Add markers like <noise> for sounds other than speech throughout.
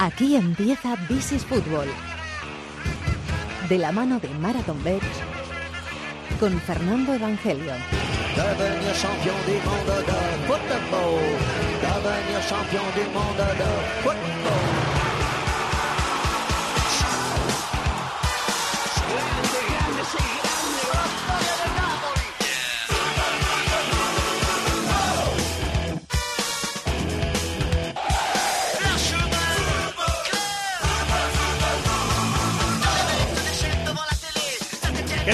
Aquí empieza This Fútbol. De la mano de Marathon Bet con Fernando Evangelio.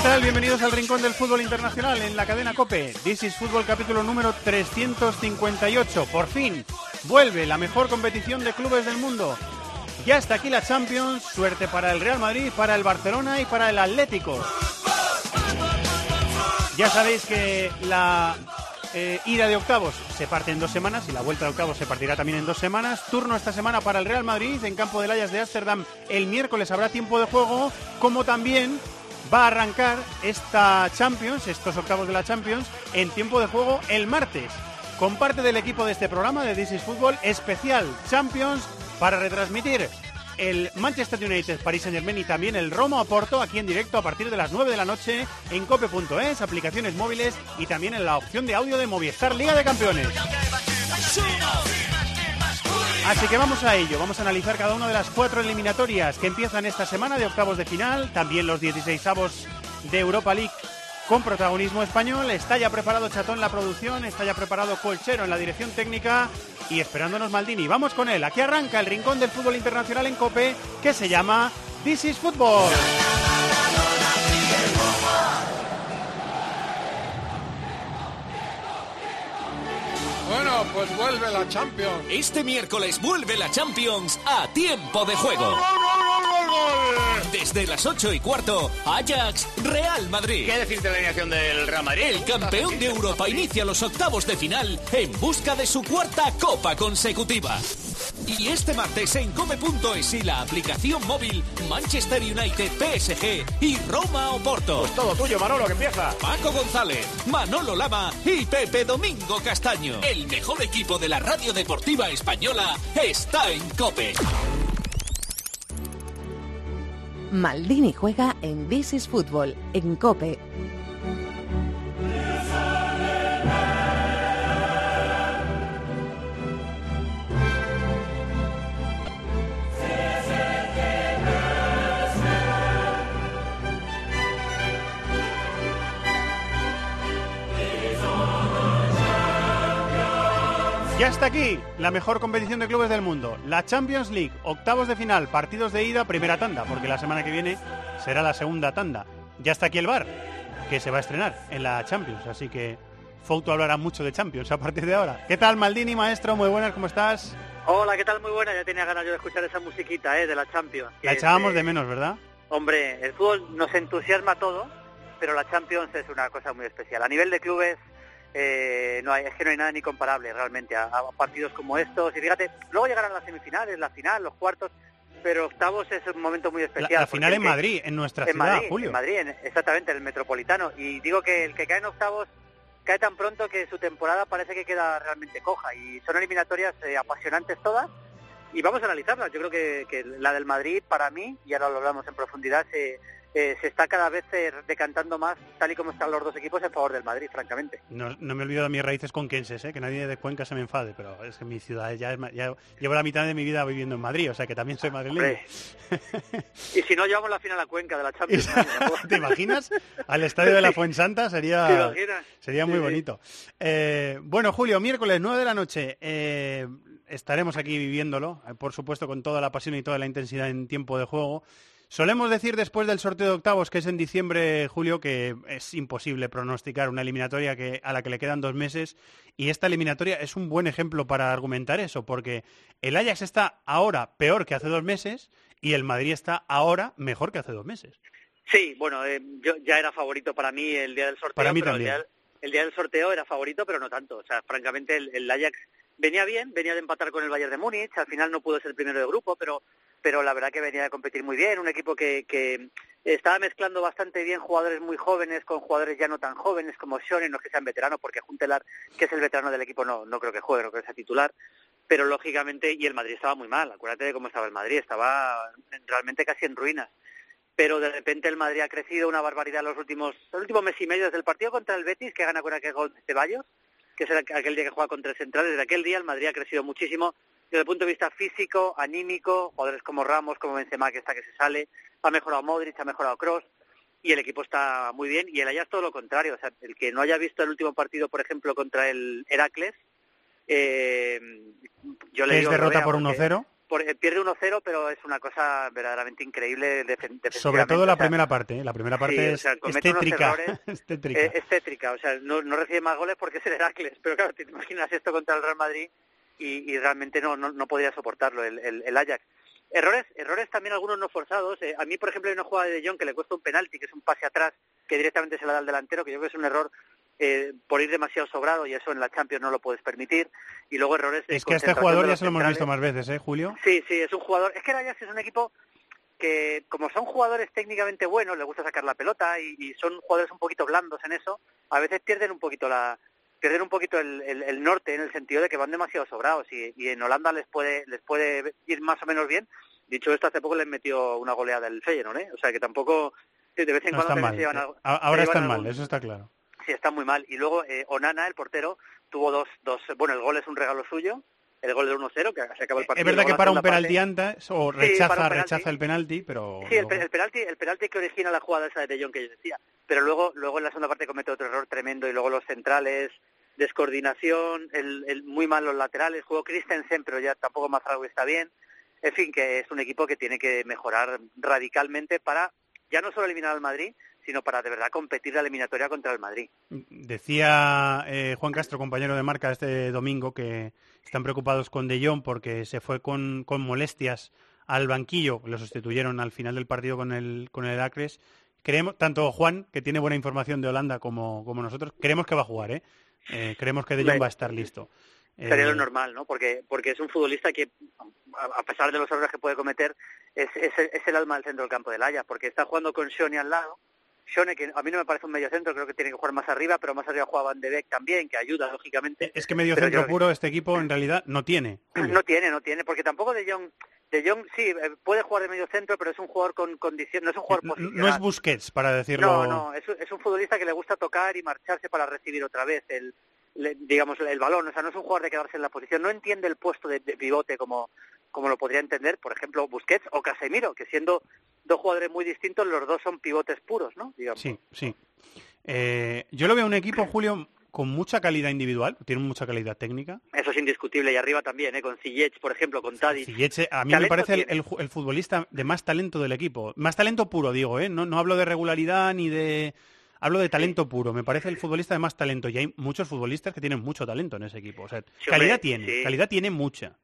Tal? Bienvenidos al Rincón del Fútbol Internacional en la cadena COPE. This is Fútbol capítulo número 358. Por fin, vuelve la mejor competición de clubes del mundo. Ya está aquí la Champions, suerte para el Real Madrid, para el Barcelona y para el Atlético. Ya sabéis que la eh, ida de octavos se parte en dos semanas y la vuelta de octavos se partirá también en dos semanas. Turno esta semana para el Real Madrid en campo del Ajax de Ámsterdam. El miércoles habrá tiempo de juego, como también va a arrancar esta Champions, estos octavos de la Champions, en tiempo de juego el martes. Con parte del equipo de este programa de This is Football especial Champions para retransmitir el Manchester United, Paris Saint Germain y también el Roma Oporto aquí en directo a partir de las 9 de la noche en cope.es, aplicaciones móviles y también en la opción de audio de Movistar Liga de Campeones. Así que vamos a ello, vamos a analizar cada una de las cuatro eliminatorias que empiezan esta semana de octavos de final, también los 16 avos de Europa League con protagonismo español. Está ya preparado Chatón la producción, está ya preparado Colchero en la dirección técnica y esperándonos Maldini. Vamos con él, aquí arranca el rincón del fútbol internacional en COPE que se llama This is Football. Bueno, pues vuelve la Champions. Este miércoles vuelve la Champions a tiempo de juego. Desde las 8 y cuarto, Ajax Real Madrid. ¿Qué decir de la alineación del Real Madrid? El campeón de Europa inicia los octavos de final en busca de su cuarta copa consecutiva. Y este martes en come.es y la aplicación móvil Manchester United PSG y Roma Oporto. Pues todo tuyo, Manolo, que empieza. Paco González, Manolo Lama y Pepe Domingo Castaño. El mejor equipo de la radio deportiva española está en Cope. Maldini juega en This is Fútbol en COPE. Ya está aquí la mejor competición de clubes del mundo, la Champions League, octavos de final, partidos de ida, primera tanda, porque la semana que viene será la segunda tanda. Ya está aquí el bar, que se va a estrenar en la Champions, así que Fouto hablará mucho de Champions a partir de ahora. ¿Qué tal, Maldini, maestro? Muy buenas, ¿cómo estás? Hola, ¿qué tal? Muy buena. Ya tenía ganas yo de escuchar esa musiquita ¿eh? de la Champions. La echábamos de menos, ¿verdad? Hombre, el fútbol nos entusiasma a todos, pero la Champions es una cosa muy especial. A nivel de clubes, eh, no hay, es que no hay nada ni comparable realmente a, a partidos como estos. Y fíjate, luego llegarán las semifinales, la final, los cuartos, pero octavos es un momento muy La, especial. la final porque en Madrid, en nuestra en ciudad, Madrid, Julio. en Madrid, en- exactamente, en el Metropolitano. Y digo que el que cae en octavos cae tan pronto que su temporada parece que queda realmente coja. Y son eliminatorias eh, apasionantes todas. Y vamos a analizarlas. Yo creo que, que la del Madrid, para mí, y ahora lo hablamos en profundidad, se, eh, se está cada vez eh, decantando más, tal y como están los dos equipos, en favor del Madrid, francamente. No, no me olvido de mis raíces conquenses, ¿eh? que nadie de Cuenca se me enfade, pero es que mi ciudad ya, es ya llevo la mitad de mi vida viviendo en Madrid, o sea que también soy madrileño. Y si no, llevamos la final a Cuenca de la Champions. <laughs> ¿Te imaginas? Al estadio de la Fuensanta ¿Te sería, sería muy Sí, sí. bonito. Eh, bueno, Julio, miércoles 9 de la noche. eh, estaremos aquí viviéndolo, por supuesto, con toda la pasión y toda la intensidad en tiempo de juego. Solemos decir después del sorteo de octavos, que es en diciembre, Julio, que es imposible pronosticar una eliminatoria que, a la que le quedan dos meses. Y esta eliminatoria es un buen ejemplo para argumentar eso, porque el Ajax está ahora peor que hace dos meses y el Madrid está ahora mejor que hace dos meses. Sí, bueno, eh, yo ya era favorito para mí el día del sorteo. Para mí pero también. El día, el día del sorteo era favorito, pero no tanto. O sea, francamente, el, el Ajax venía bien, venía de empatar con el Bayern de Múnich. Al final no pudo ser primero de grupo, pero pero la verdad que venía de competir muy bien. Un equipo que, que estaba mezclando bastante bien jugadores muy jóvenes con jugadores ya no tan jóvenes como Schoen, no es que sean veteranos, porque Juntelar, que es el veterano del equipo, no, no creo que juegue, no creo que sea titular pero lógicamente, y el Madrid estaba muy mal, acuérdate de cómo estaba el Madrid, estaba realmente casi en ruinas. Pero de repente el Madrid ha crecido una barbaridad los últimos, los últimos mes y medio, desde el partido contra el Betis, que gana con aquel gol de Ceballos, que es aquel día que juega contra el Central, desde aquel día el Madrid ha crecido muchísimo desde el punto de vista físico, anímico, jugadores como Ramos, como Benzema, que está que se sale, ha mejorado Modric, ha mejorado Cross, y el equipo está muy bien, y el Ajax todo lo contrario, o sea, el que no haya visto el último partido, por ejemplo, contra el Heracles, eh, yo le ¿Es digo lo derrota por porque- 1-0? por- eh, pierde 1-0, pero es una cosa verdaderamente increíble. Sobre todo la o sea, primera parte, ¿eh? la primera parte sí, o es, sea, es tétrica. errores, <laughs> es tétrica. eh, es tétrica, o sea, no, no recibe más goles porque es el Heracles, pero claro, te imaginas esto contra el Real Madrid y, y realmente no, no, no podría soportarlo el, el, el Ajax. Errores, errores también algunos no forzados. eh, a mí, por ejemplo, hay una jugada de Jong que le cuesta un penalti, que es un pase atrás, que directamente se la da al delantero, que yo creo que es un error eh, por ir demasiado sobrado y eso en la Champions no lo puedes permitir. Y luego errores de es que a este jugador ya se lo hemos visto más veces, ¿eh, Julio? Sí, sí, es un jugador. Es que el Ajax es un equipo que, como son jugadores técnicamente buenos, les gusta sacar la pelota y, y son jugadores un poquito blandos en eso, a veces pierden un poquito la pierden un poquito el, el- el norte en el sentido de que van demasiado sobrados y, y en Holanda les puede les puede ir más o menos bien. Dicho esto, hace poco les metió una goleada el Feyenoord, ¿eh? O sea que tampoco de vez en No cuando están se llevan algo- A- se Ahora llevan están mal, eso está claro. Sí, está muy mal. Y luego eh, Onana, el portero, tuvo dos, dos... Bueno, el gol es un regalo suyo, el gol del 1-0, que se acabó el partido. Es verdad que para un penalti antes, o rechaza, penalti. rechaza el penalti, pero... Sí, el, penalti, el penalti que origina la jugada esa de De Jong que yo decía. Pero luego, luego en la segunda parte comete otro error tremendo y luego los centrales, descoordinación, el, muy mal los laterales, jugó Christensen, pero ya tampoco Mazraoui está bien. En fin, que es un equipo que tiene que mejorar radicalmente para ya no solo eliminar al Madrid, sino para de verdad competir la eliminatoria contra el Madrid. Decía eh, Juan Castro, compañero de marca este domingo, que están preocupados con De Jong porque se fue con, con molestias al banquillo, lo sustituyeron al final del partido con el, con el Heracles. Creemos, tanto Juan, que tiene buena información de Holanda, como nosotros, creemos que va a jugar, ¿eh? Eh, creemos que De Jong va a estar listo. Sería Eh, lo normal, ¿no? Porque, porque es un futbolista que, a pesar de los errores que puede cometer, es, es, es el alma del centro del campo del Ajax, porque está jugando con Shone al lado. Shone, que a mí no me parece un medio centro, creo que tiene que jugar más arriba, pero más arriba juega Van de Beek también, que ayuda, lógicamente. Es que medio centro puro este equipo en realidad no tiene. Julio. No tiene, no tiene, porque tampoco De Jong, de Jong sí, eh, puede jugar de medio centro, pero es un jugador con condición, no es un jugador No, posicional. no es Busquets, para decirlo. No, no, es, un- es un futbolista que le gusta tocar y marcharse para recibir otra vez el, le- digamos, el balón. O sea, no es un jugador de quedarse en la posición. No entiende el puesto de, de pivote como, como lo podría entender, por ejemplo, Busquets o Casemiro, que siendo dos jugadores muy distintos, los dos son pivotes puros, ¿no? Digamos. Sí, sí. Eh, yo lo veo un equipo, Julio, con mucha calidad individual, tiene mucha calidad técnica. Eso es indiscutible. Y arriba también, ¿eh? Con Ziyech, por ejemplo, con Tadic. Ziyech, a mí me parece el, futbolista de más talento del equipo. Más talento puro, digo, ¿eh? No, no hablo de regularidad ni de... Hablo de talento puro. Me parece el futbolista de más talento. Y hay muchos futbolistas que tienen mucho talento en ese equipo. O sea, Sí, calidad hombre, tiene, sí. calidad tiene mucha.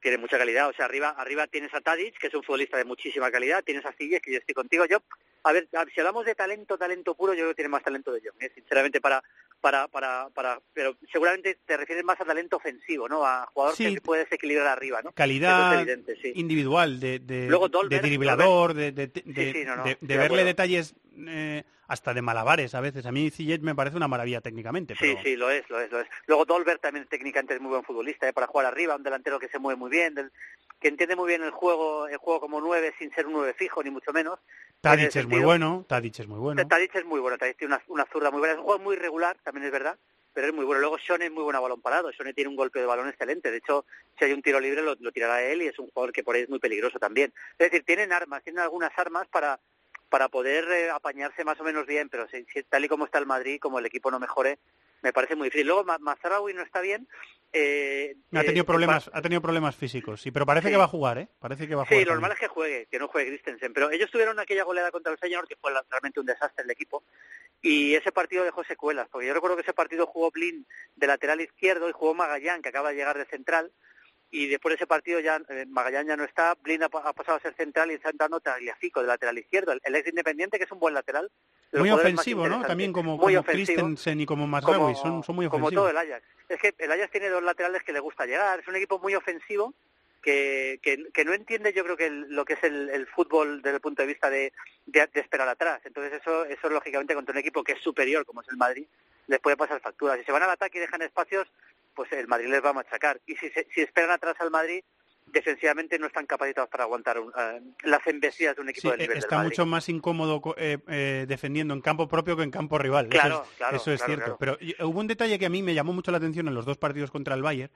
tiene mucha calidad. O sea, arriba arriba tienes a Tadic, que es un futbolista de muchísima calidad, tienes a Ziyech, que yo estoy contigo. Yo, a ver, si hablamos de talento, talento puro, yo creo que tiene más talento de Jong, ¿eh? sinceramente, para, para, para, para, pero seguramente te refieres más a talento ofensivo, ¿no? A jugador Sí. que puede desequilibrar arriba, ¿no? Calidad es evidente, sí. individual, de, de, Luego de driblador, de, de, de- Sí, sí, no, no, de- estoy de de verle detalles eh, hasta de malabares a veces. A mí Ziyech me parece una maravilla técnicamente. Sí, pero- sí, lo es, lo es, lo es. Luego Dolberg también técnicamente es muy buen futbolista, ¿eh? para jugar arriba, un delantero que se mueve muy bien, del- que entiende muy bien el juego, el juego como nueve sin ser un nueve fijo, ni mucho menos. En Tadic es muy bueno, Tadic es muy bueno. Tadic es muy bueno, Tadic tiene una, una zurda muy buena, es un jugador muy regular, también es verdad, pero es muy bueno. Luego Shone es muy bueno a balón parado, Shone tiene un golpe de balón excelente, de hecho, si hay un tiro libre lo, lo tirará él y es un jugador que por ahí es muy peligroso también. Es decir, tienen armas, tienen algunas armas para para poder eh, apañarse más o menos bien, pero si, si tal y como está el Madrid, como el equipo no mejore, me parece muy difícil. Luego Ma- Mazraoui no está bien. Eh, Ha eh, tenido problemas, pa- ha tenido problemas físicos, sí, pero parece Sí. que va a jugar, ¿eh? Parece que va a Sí, jugar. lo también. normal es que juegue, que no juegue Christensen, pero ellos tuvieron aquella goleada contra el Feyenoord que fue realmente un desastre el equipo y ese partido dejó secuelas, porque yo recuerdo que ese partido jugó Blin de lateral izquierdo y jugó Magallán, que acaba de llegar de central, y después de ese partido ya eh, Magallán ya no está, Blin ha, ha pasado a ser central y está entrando Tagliafico de lateral izquierdo, el, el ex independiente que es un buen lateral. Muy ofensivo, ¿no? También como, Muy como Christensen y como Mazraoui, son, son muy como ofensivos. todo el Ajax. Es que el Ajax tiene dos laterales que le gusta llegar, es un equipo muy ofensivo que, que, que no entiende yo creo que el- lo que es el, el fútbol desde el punto de vista de, de, de esperar atrás. Entonces eso, eso lógicamente contra un equipo que es superior como es el Madrid les puede pasar facturas. Si se van al ataque y dejan espacios, pues el Madrid les va a machacar. Y si, se- si esperan atrás al Madrid, defensivamente no están capacitados para aguantar un- eh, las embestidas de un equipo Sí, del nivel eh, del está mucho más incómodo eh, eh, defendiendo en campo propio que en campo rival. Eso Claro, es, claro, eso es claro, cierto. Pero hubo un detalle que a mí me llamó mucho la atención en los dos partidos contra el Bayern,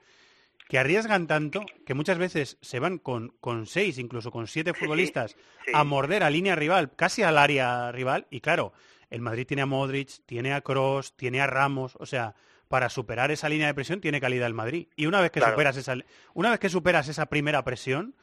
que arriesgan tanto que muchas veces se van con, con seis, incluso con siete <laughs> Sí, futbolistas sí. a morder a línea rival, casi al área rival. Y claro, el Madrid tiene a Modric, tiene a Cross, tiene a Ramos, o sea, para superar esa línea de presión tiene calidad el Madrid. Y una vez que Claro. superas esa, una vez que superas esa primera presión,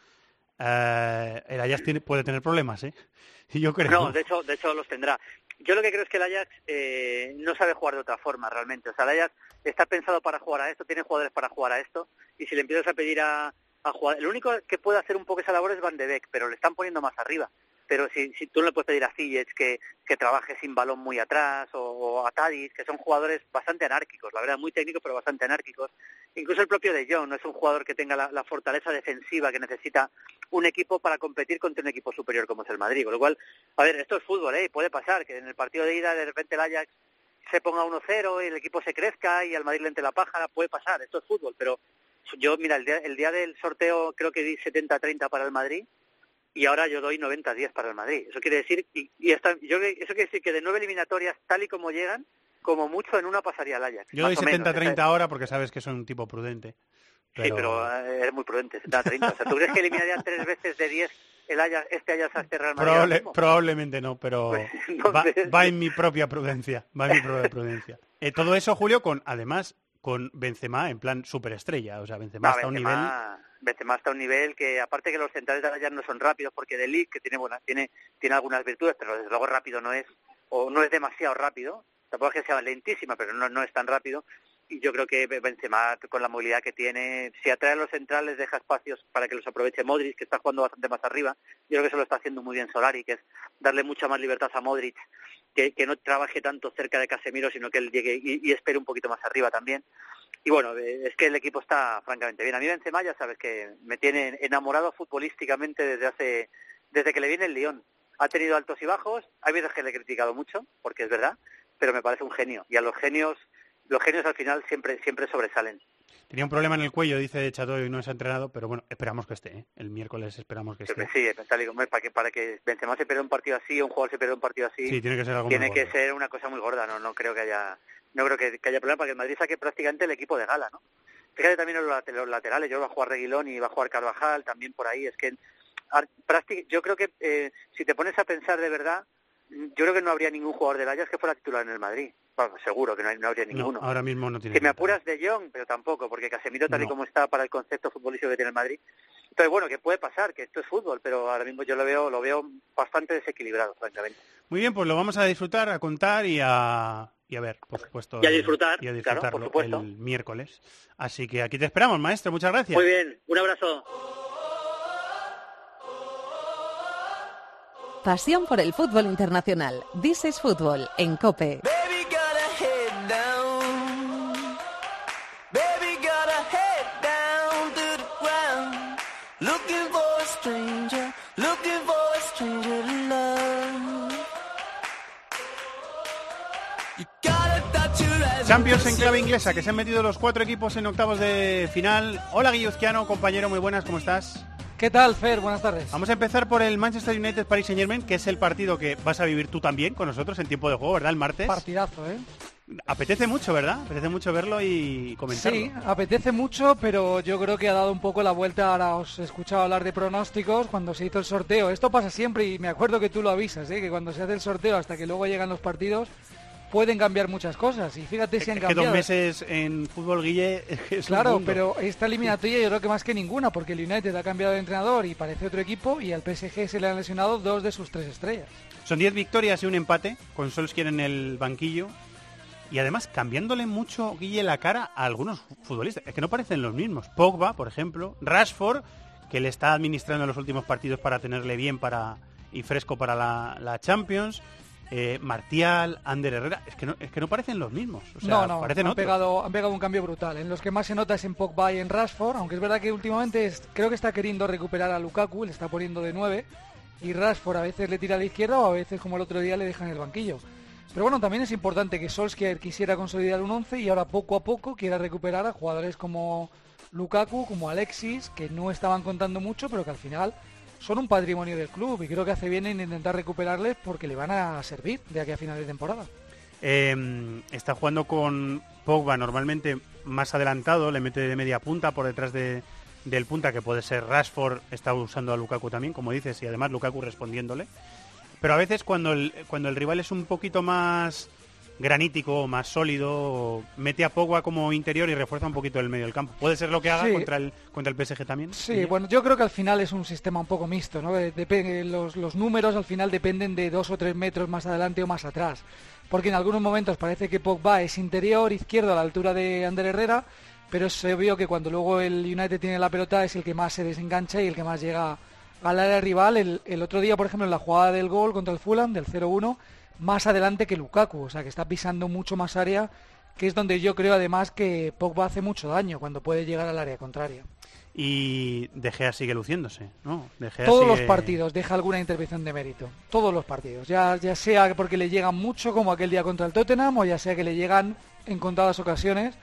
eh, el Ajax tiene- puede tener problemas, ¿eh? <laughs> Yo creo. No, de hecho, de hecho los tendrá. Yo lo que creo es que el Ajax eh, no sabe jugar de otra forma realmente. O sea, el Ajax está pensado para jugar a esto, tiene jugadores para jugar a esto, y si le empiezas a pedir a, a jugar... El único que puede hacer un poco esa labor es Van de Beek, pero le están poniendo más arriba. Pero si, si tú no le puedes pedir a Ziyech que, que trabaje sin balón muy atrás, o, a Tadic, que son jugadores bastante anárquicos, la verdad, muy técnicos, pero bastante anárquicos. Incluso el propio De Jong no es un jugador que tenga la, la fortaleza defensiva que necesita un equipo para competir contra un equipo superior como es el Madrid. Con lo cual, a ver, esto es fútbol, ¿eh? Puede pasar que en el partido de ida de repente el Ajax se ponga 1-0 y el equipo se crezca y al Madrid le entre la pájara, puede pasar, esto es fútbol, pero yo, mira, el día, el día del sorteo creo que di 70-30 para el Madrid y ahora yo doy 90-10 para el Madrid. Eso quiere decir, y, y esta- yo, eso quiere decir que de nueve eliminatorias, tal y como llegan, como mucho en una pasaría el Ajax. Yo doy más o menos. 70-30 ahora porque sabes que soy un tipo prudente. Sí, pero eh, es muy prudente, 70-30. O sea, ¿tú crees que eliminarían tres veces de 10 el Ajax, este Ajax a este Real Madrid? Probable- probablemente no, pero Pues, va, en mi propia prudencia. Va en mi propia prudencia. Eh, todo eso, Julio, con además con Benzema en plan superestrella. O sea, Benzema No, está a un nivel... Benzema, está a un nivel que, aparte que los centrales de Ajax no son rápidos, porque De Ligt, que tiene, buena, tiene, tiene algunas virtudes, pero desde luego rápido no es, o no es demasiado rápido, tampoco es que sea lentísima, pero no, no es tan rápido, y yo creo que Benzema, con la movilidad que tiene, si atrae a los centrales, deja espacios para que los aproveche Modric, que está jugando bastante más arriba, yo creo que eso lo está haciendo muy bien Solari, que es darle mucha más libertad a Modric, que, que no trabaje tanto cerca de Casemiro, sino que él llegue y espere un poquito más arriba también. Y bueno, es que el equipo está francamente bien. A mí Benzema ya sabes que me tiene enamorado futbolísticamente desde hace desde que le viene el Lyon. Ha tenido altos y bajos, hay veces que le he criticado mucho, porque es verdad, pero me parece un genio. Y a los genios, los genios al final siempre siempre sobresalen. Tenía un problema en el cuello, dice Chato, y no se ha entrenado, pero bueno, esperamos que esté. ¿eh? El miércoles esperamos que esté. Sí, tal y como es, para que para que Benzema se pierda un partido así, un jugador se pierda un partido así, Sí, tiene que ser algo tiene que gordo. ser una cosa muy gorda, no no creo que haya no creo que, que haya problema para que el Madrid saque prácticamente el equipo de gala, ¿no? Fíjate también en los, late- los laterales, yo va a jugar Reguilón y va a jugar Carvajal también por ahí, es que yo creo que eh, si te pones a pensar de verdad, yo creo que no habría ningún jugador del Ajax que fuera titular en el Madrid. Bueno, seguro que no, hay- no habría No, ninguno. ahora mismo no tiene. Que me pinta. apuras de Jong, pero tampoco, porque Casemiro tal y No. como está para el concepto futbolístico que tiene el Madrid. Entonces, bueno, que puede pasar, que esto es fútbol, pero ahora mismo yo lo veo lo veo bastante desequilibrado, francamente. Muy bien, pues lo vamos a disfrutar, a contar y a, y a ver, por supuesto. Y a el- disfrutar, y a claro, por disfrutarlo supuesto. el miércoles. Así que aquí te esperamos, maestro. Muchas gracias. Muy bien, un abrazo. Pasión por el fútbol internacional. This is Fútbol en COPE. Champions en clave inglesa, que se han metido los cuatro equipos en octavos de final. Hola Guilluzquiano, compañero, muy buenas, ¿cómo estás? ¿Qué tal, Fer? Buenas tardes. Vamos a empezar por el Manchester United Paris Saint Germain, que es el partido que vas a vivir tú también con nosotros en tiempo de juego, ¿verdad? El martes. Partidazo, ¿eh? Apetece mucho, ¿verdad? Apetece mucho verlo y comentarlo. Sí, apetece mucho, pero yo creo que ha dado un poco la vuelta. Ahora os he escuchado hablar de pronósticos cuando se hizo el sorteo. Esto pasa siempre y me acuerdo que tú lo avisas, ¿eh? que cuando se hace el sorteo hasta que luego llegan los partidos pueden cambiar muchas cosas. Y fíjate si han Es que cambiado. dos meses en fútbol, Guille, <laughs> es Claro, pero esta eliminatoria yo creo que más que ninguna, porque el United ha cambiado de entrenador y parece otro equipo, y al PSG se le han lesionado dos de sus tres estrellas. Son 10 victorias y un empate, con Solskjaer en el banquillo. Y además cambiándole mucho, Guille, la cara a algunos futbolistas. Es que no parecen los mismos. Pogba, por ejemplo. Rashford, que le está administrando los últimos partidos para tenerle bien para y fresco para la, la Champions. Eh, Martial, Ander Herrera. Es que, no, es que no parecen los mismos. O sea, no, no, parecen han otros. pegado, han pegado un cambio brutal. En los que más se nota es en Pogba y en Rashford, aunque es verdad que últimamente es- creo que está queriendo recuperar a Lukaku, le está poniendo de 9, y Rashford a veces le tira a la izquierda o a veces como el otro día le deja en el banquillo. Pero bueno, también es importante que Solskjaer quisiera consolidar un 11 y ahora poco a poco quiera recuperar a jugadores como Lukaku, como Alexis, que no estaban contando mucho, pero que al final son un patrimonio del club y creo que hace bien en intentar recuperarles porque le van a servir de aquí a final de temporada. Eh, está jugando con Pogba normalmente más adelantado, le mete de media punta por detrás de, del punta que puede ser Rashford, está usando a Lukaku también, como dices, y además Lukaku respondiéndole. Pero a veces cuando el, cuando el rival es un poquito más granítico, más sólido, mete a Pogba como interior y refuerza un poquito el medio del campo. ¿Puede ser lo que haga Sí. contra, el, contra el PSG también? Sí, bueno, yo creo que al final es un sistema un poco mixto, ¿no? Eh, depe- los, los números al final dependen de dos o tres metros más adelante o más atrás. Porque en algunos momentos parece que Pogba es interior, izquierdo a la altura de Ander Herrera, pero es obvio que cuando luego el United tiene la pelota es el que más se desengancha y el que más llega al área rival. El, el otro día, por ejemplo, en la jugada del gol contra el Fulham, del 0-1, más adelante que Lukaku, o sea que está pisando mucho más área, que es donde yo creo además que Pogba hace mucho daño cuando puede llegar al área contraria. Y De Gea sigue luciéndose, ¿no? De Gea Todos los partidos deja alguna intervención de mérito. Todos los partidos. Ya, ya sea porque le llegan mucho, como aquel día contra el Tottenham, o ya sea que le llegan en contadas ocasiones,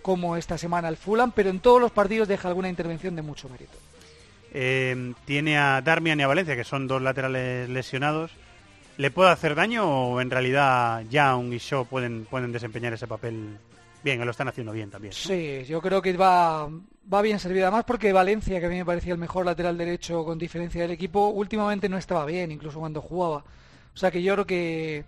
como esta semana el Fulham, pero en todos los partidos deja alguna intervención de mucho mérito. Eh, tiene a Darmian y a Valencia, que son dos laterales lesionados. ¿Le puede hacer daño o en realidad Young y Shaw pueden, pueden desempeñar ese papel bien? Lo están haciendo bien también. Sí, yo creo que va, va bien servido. Además porque Valencia, que a mí me parecía el mejor lateral derecho con diferencia del equipo, últimamente no estaba bien, incluso cuando jugaba. O sea que yo creo que,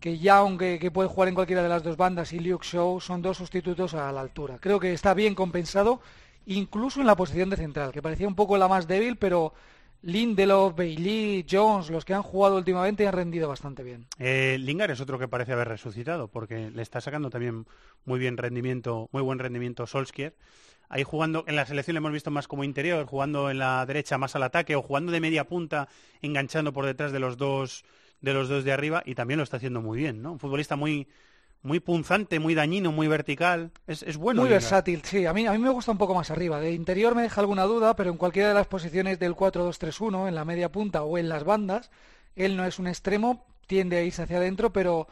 que Young, que, que puede jugar en cualquiera de las dos bandas, y Luke Shaw son dos sustitutos a la altura. Creo que está bien compensado, incluso en la posición de central, que parecía un poco la más débil, pero Lindelof, Bailey, Jones, los que han jugado últimamente han rendido bastante bien. Eh, Lingard es otro que parece haber resucitado, porque le está sacando también muy bien rendimiento, muy buen rendimiento Solskjaer. Ahí jugando, en la selección le hemos visto más como interior, jugando en la derecha más al ataque o jugando de media punta, enganchando por detrás de los dos de los dos de arriba y también lo está haciendo muy bien, ¿no? Un futbolista muy muy punzante, muy dañino, muy vertical. Es, es bueno. Muy Lingard. versátil, sí. A mí, a mí me gusta un poco más arriba. De interior me deja alguna duda, pero en cualquiera de las posiciones del 4-2-3-1, en la media punta o en las bandas, él no es un extremo, tiende a irse hacia adentro, pero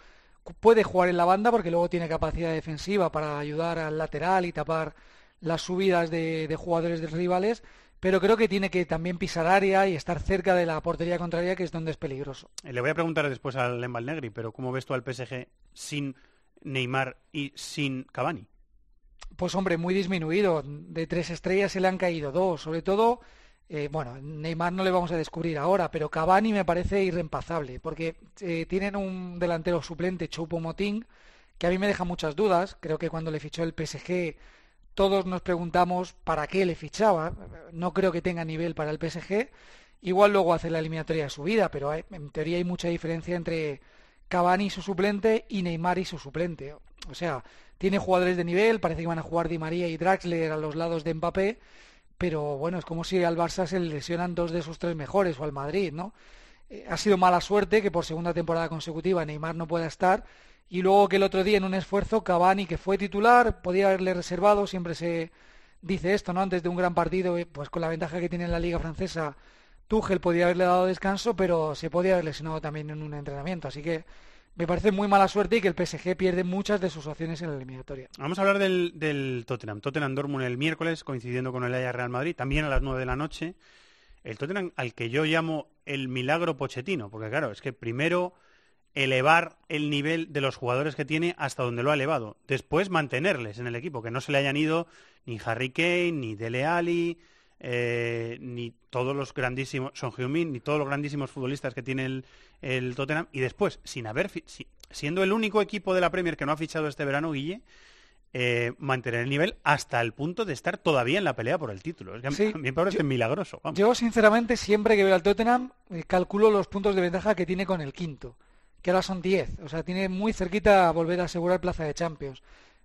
puede jugar en la banda porque luego tiene capacidad defensiva para ayudar al lateral y tapar las subidas de, de jugadores de rivales. Pero creo que tiene que también pisar área y estar cerca de la portería contraria, que es donde es peligroso. Eh, Le voy a preguntar después al Lembal Negri, pero ¿cómo ves tú al PSG sin Neymar y sin Cavani? Pues hombre, muy disminuido. De tres estrellas se le han caído dos. Sobre todo, eh, bueno, Neymar no le vamos a descubrir ahora, pero Cavani me parece irreemplazable, porque eh, tienen un delantero suplente, Choupo-Moting, que a mí me deja muchas dudas. Creo que cuando le fichó el PSG todos nos preguntamos para qué le fichaba. No creo que tenga nivel para el PSG. Igual luego hace la eliminatoria de su vida, pero hay- en teoría hay mucha diferencia entre Cavani su suplente y Neymar y su suplente. O sea, tiene jugadores de nivel, parece que van a jugar Di María y Draxler a los lados de Mbappé, pero bueno, es como si al Barça se le lesionan dos de sus tres mejores o al Madrid, ¿no? Eh, ha sido mala suerte que por segunda temporada consecutiva Neymar no pueda estar y luego que el otro día en un esfuerzo Cavani, que fue titular, podía haberle reservado, siempre se dice esto, ¿no? Antes de un gran partido, eh, pues con la ventaja que tiene en la liga francesa, Tuchel podía haberle dado descanso, pero se podía haber lesionado también en un entrenamiento, así que me parece muy mala suerte y que el PSG pierde muchas de sus opciones en la eliminatoria. Vamos a hablar del, Tottenham. Tottenham Dortmund el miércoles, coincidiendo con el Ajax Real Madrid, también a las 9 de la noche. El Tottenham al que yo llamo el milagro Pochettino, porque claro, es que primero elevar el nivel de los jugadores que tiene hasta donde lo ha elevado. Después mantenerles en el equipo, que no se le hayan ido ni Harry Kane, ni Dele Alli, eh, ni todos los grandísimos, Son Heung-min, ni todos los grandísimos futbolistas que tiene el, el Tottenham. Y después, sin haber, si- siendo el único equipo de la Premier que no ha fichado este verano, Guille, eh, mantener el nivel hasta el punto de estar todavía en la pelea por el título. Es que a mí- Sí, a mí me parece yo- milagroso. vamos. Yo, sinceramente, siempre que veo al Tottenham, eh, calculo los puntos de ventaja que tiene con el quinto, que ahora son 10. O sea, tiene muy cerquita a volver a asegurar plaza de Champions.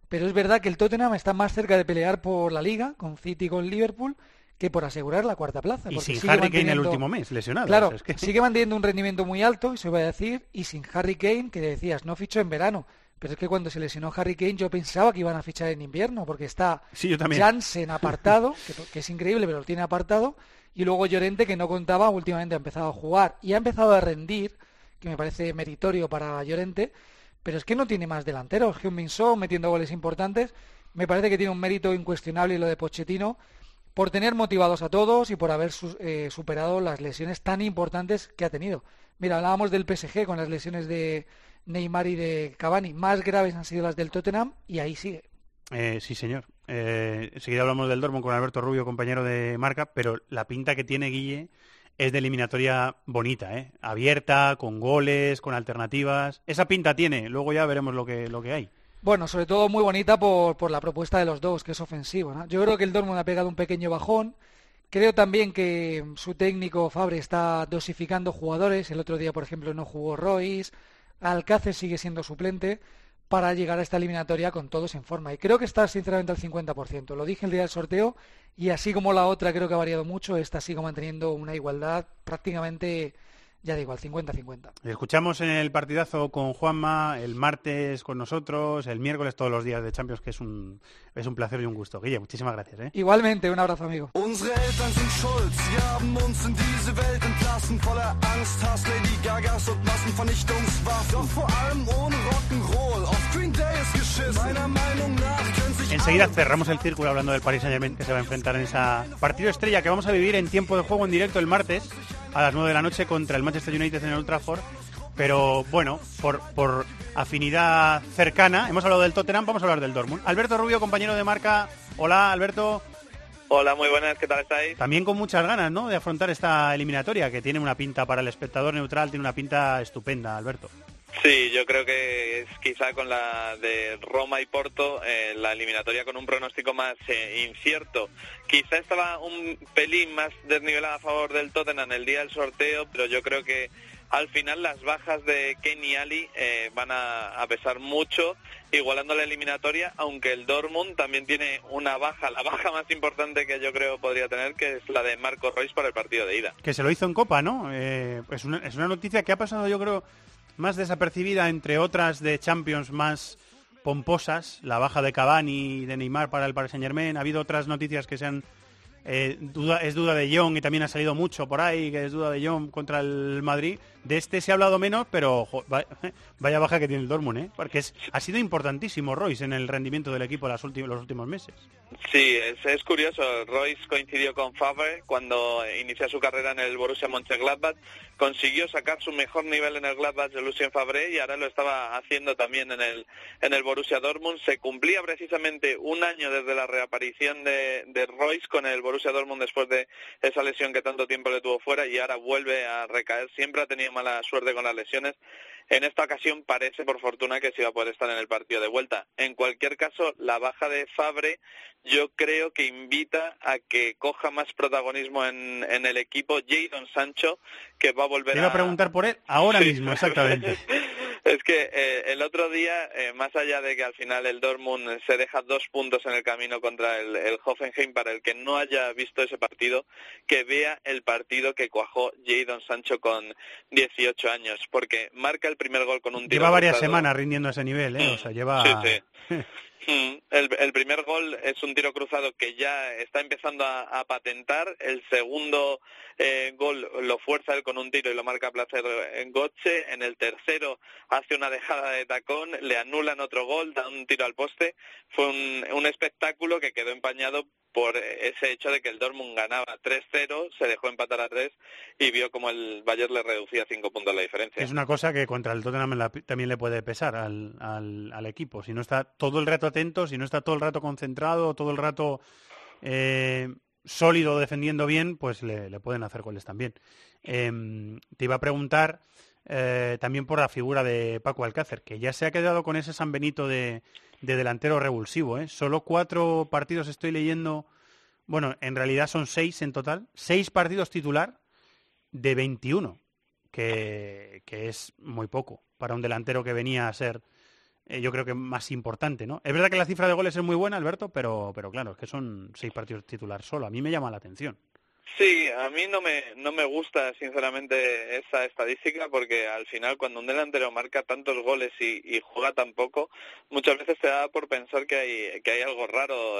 Pero es verdad que el Tottenham está más cerca de pelear por la Liga, con City y con Liverpool, que por asegurar la cuarta plaza. y sin Harry Kane el último mes, lesionado. Claro, o sea, es que- sigue manteniendo un rendimiento muy alto, eso iba a decir, y sin Harry Kane, que decías, no fichó en verano. Pero es que cuando se lesionó Harry Kane yo pensaba que iban a fichar en invierno, porque está Sí, yo también. Jansen apartado, <laughs> que, que es increíble, pero lo tiene apartado, y luego Llorente, que no contaba, últimamente ha empezado a jugar y ha empezado a rendir, que me parece meritorio para Llorente, pero es que no tiene más delanteros. Hyun-Min Son metiendo goles importantes. Me parece que tiene un mérito incuestionable lo de Pochettino por tener motivados a todos y por haber eh, superado las lesiones tan importantes que ha tenido. Mira, hablábamos del PSG con las lesiones de Neymar y de Cavani. Más graves han sido las del Tottenham y ahí sigue. Eh, sí, señor. Eh, hablamos del Dortmund con Alberto Rubio, compañero de marca, pero la pinta que tiene Guille es de eliminatoria bonita, ¿eh? Abierta, con goles, con alternativas. Esa pinta tiene. Luego ya veremos lo que, lo que hay. Bueno, sobre todo muy bonita por, por la propuesta de los dos, que es ofensivo. ¿no? Yo creo que el Dortmund ha pegado un pequeño bajón. Creo también que su técnico Fabre está dosificando jugadores. El otro día, por ejemplo, no jugó Royce. Alcácer sigue siendo suplente para llegar a esta eliminatoria con todos en forma. Y creo que está sinceramente al 50%. Lo dije el día del sorteo y así como la otra creo que ha variado mucho, esta sigue manteniendo una igualdad prácticamente, ya digo, al 50-50. Escuchamos en el partidazo con Juanma, el martes con nosotros, el miércoles todos los días de Champions, que es un, es un placer y un gusto. Guille, muchísimas gracias. ¿eh? Igualmente, un abrazo amigo. Enseguida cerramos el círculo hablando del Paris Saint Germain que se va a enfrentar en esa partido estrella que vamos a vivir en tiempo de juego en directo el martes a las 9 de la noche contra el Manchester United en el Old Trafford. Pero bueno, por, por afinidad cercana, hemos hablado del Tottenham, vamos a hablar del Dortmund. Alberto Rubio, compañero de marca. Hola, Alberto. Hola, muy buenas, ¿qué tal estáis? También con muchas ganas, ¿no? De afrontar esta eliminatoria que tiene una pinta para el espectador neutral, tiene una pinta estupenda, Alberto. Sí, yo creo que es quizá con la de Roma y Porto eh, la eliminatoria con un pronóstico más eh, incierto. Quizá estaba un pelín más desnivelada a favor del Tottenham el día del sorteo, pero yo creo que al final las bajas de Kenny Ali eh, van a, pesar mucho, igualando la eliminatoria, aunque el Dortmund también tiene una baja, la baja más importante que yo creo podría tener, que es la de Marco Royce para el partido de ida. que se lo hizo en Copa, ¿no? Eh, una, es una noticia que ha pasado, yo creo, más desapercibida entre otras de Champions más pomposas, la baja de Cavani y de Neymar para el Paris Saint Germain. Ha habido otras noticias que se han... eh, duda, es duda de Jong y también ha salido mucho por ahí, que es duda de Jong contra el Madrid. De este se ha hablado menos, pero va- vaya baja que tiene el Dortmund, ¿eh? Porque es, ha sido importantísimo Royce en el rendimiento del equipo las los últimos meses. Sí, es, es curioso. Royce coincidió con Favre cuando inició su carrera en el Borussia Mönchengladbach. Consiguió sacar su mejor nivel en el Gladbach de Lucien Favre y ahora lo estaba haciendo también en el, en el Borussia Dortmund. Se cumplía precisamente un año desde la reaparición de, de Royce con el Borussia Dortmund después de esa lesión que tanto tiempo le tuvo fuera y ahora vuelve a recaer. Siempre ha tenido mala suerte con las lesiones. En esta ocasión parece, por fortuna, que sí va a poder estar en el partido de vuelta. En cualquier caso, la baja de Fabre yo creo que invita a que coja más protagonismo en, en el equipo Jadon Sancho, que va a volver Te iba a a... preguntar por él ahora Sí. mismo, exactamente. <laughs> Es que eh, el otro día, eh, más allá de que al final el Dortmund se deja dos puntos en el camino contra el, el Hoffenheim, para el que no haya visto ese partido, que vea el partido que cuajó Jadon Sancho con 18 años, porque marca el primer gol con un tiro Lleva varias semanas rindiendo a ese nivel, ¿eh? O sea, lleva... Sí, sí. <laughs> Mm, El, primer gol es un tiro cruzado que ya está empezando a, a patentar. El segundo eh, gol lo fuerza él con un tiro y lo marca placer en Gotze. En el tercero hace una dejada de tacón, le anulan otro gol, da un tiro al poste. Fue un, un espectáculo que quedó empañado por ese hecho de que el Dortmund ganaba 3-0, se dejó empatar a 3 y vio como el Bayern le reducía 5 puntos la diferencia. Es una cosa que contra el Tottenham la- también le puede pesar al, al- equipo. Si no está todo el rato atento, si no está todo el rato concentrado, todo el rato eh, sólido defendiendo bien, pues le, le pueden hacer goles también. Em, te iba a preguntar eh, también por la figura de Paco Alcácer, que ya se ha quedado con ese San Benito de, de delantero revulsivo. ¿eh? Solo cuatro partidos estoy leyendo, bueno, en realidad son seis en total, seis partidos titular de 21 que, que es muy poco para un delantero que venía a ser, eh, yo creo que más importante, ¿no? Es verdad que la cifra de goles es muy buena, Alberto, pero, pero claro, es que son seis partidos titular solo. A mí me llama la atención. Sí, a mí no me, no me gusta sinceramente esa estadística porque al final cuando un delantero marca tantos goles y, y juega tan poco, muchas veces te da por pensar que hay, que hay algo raro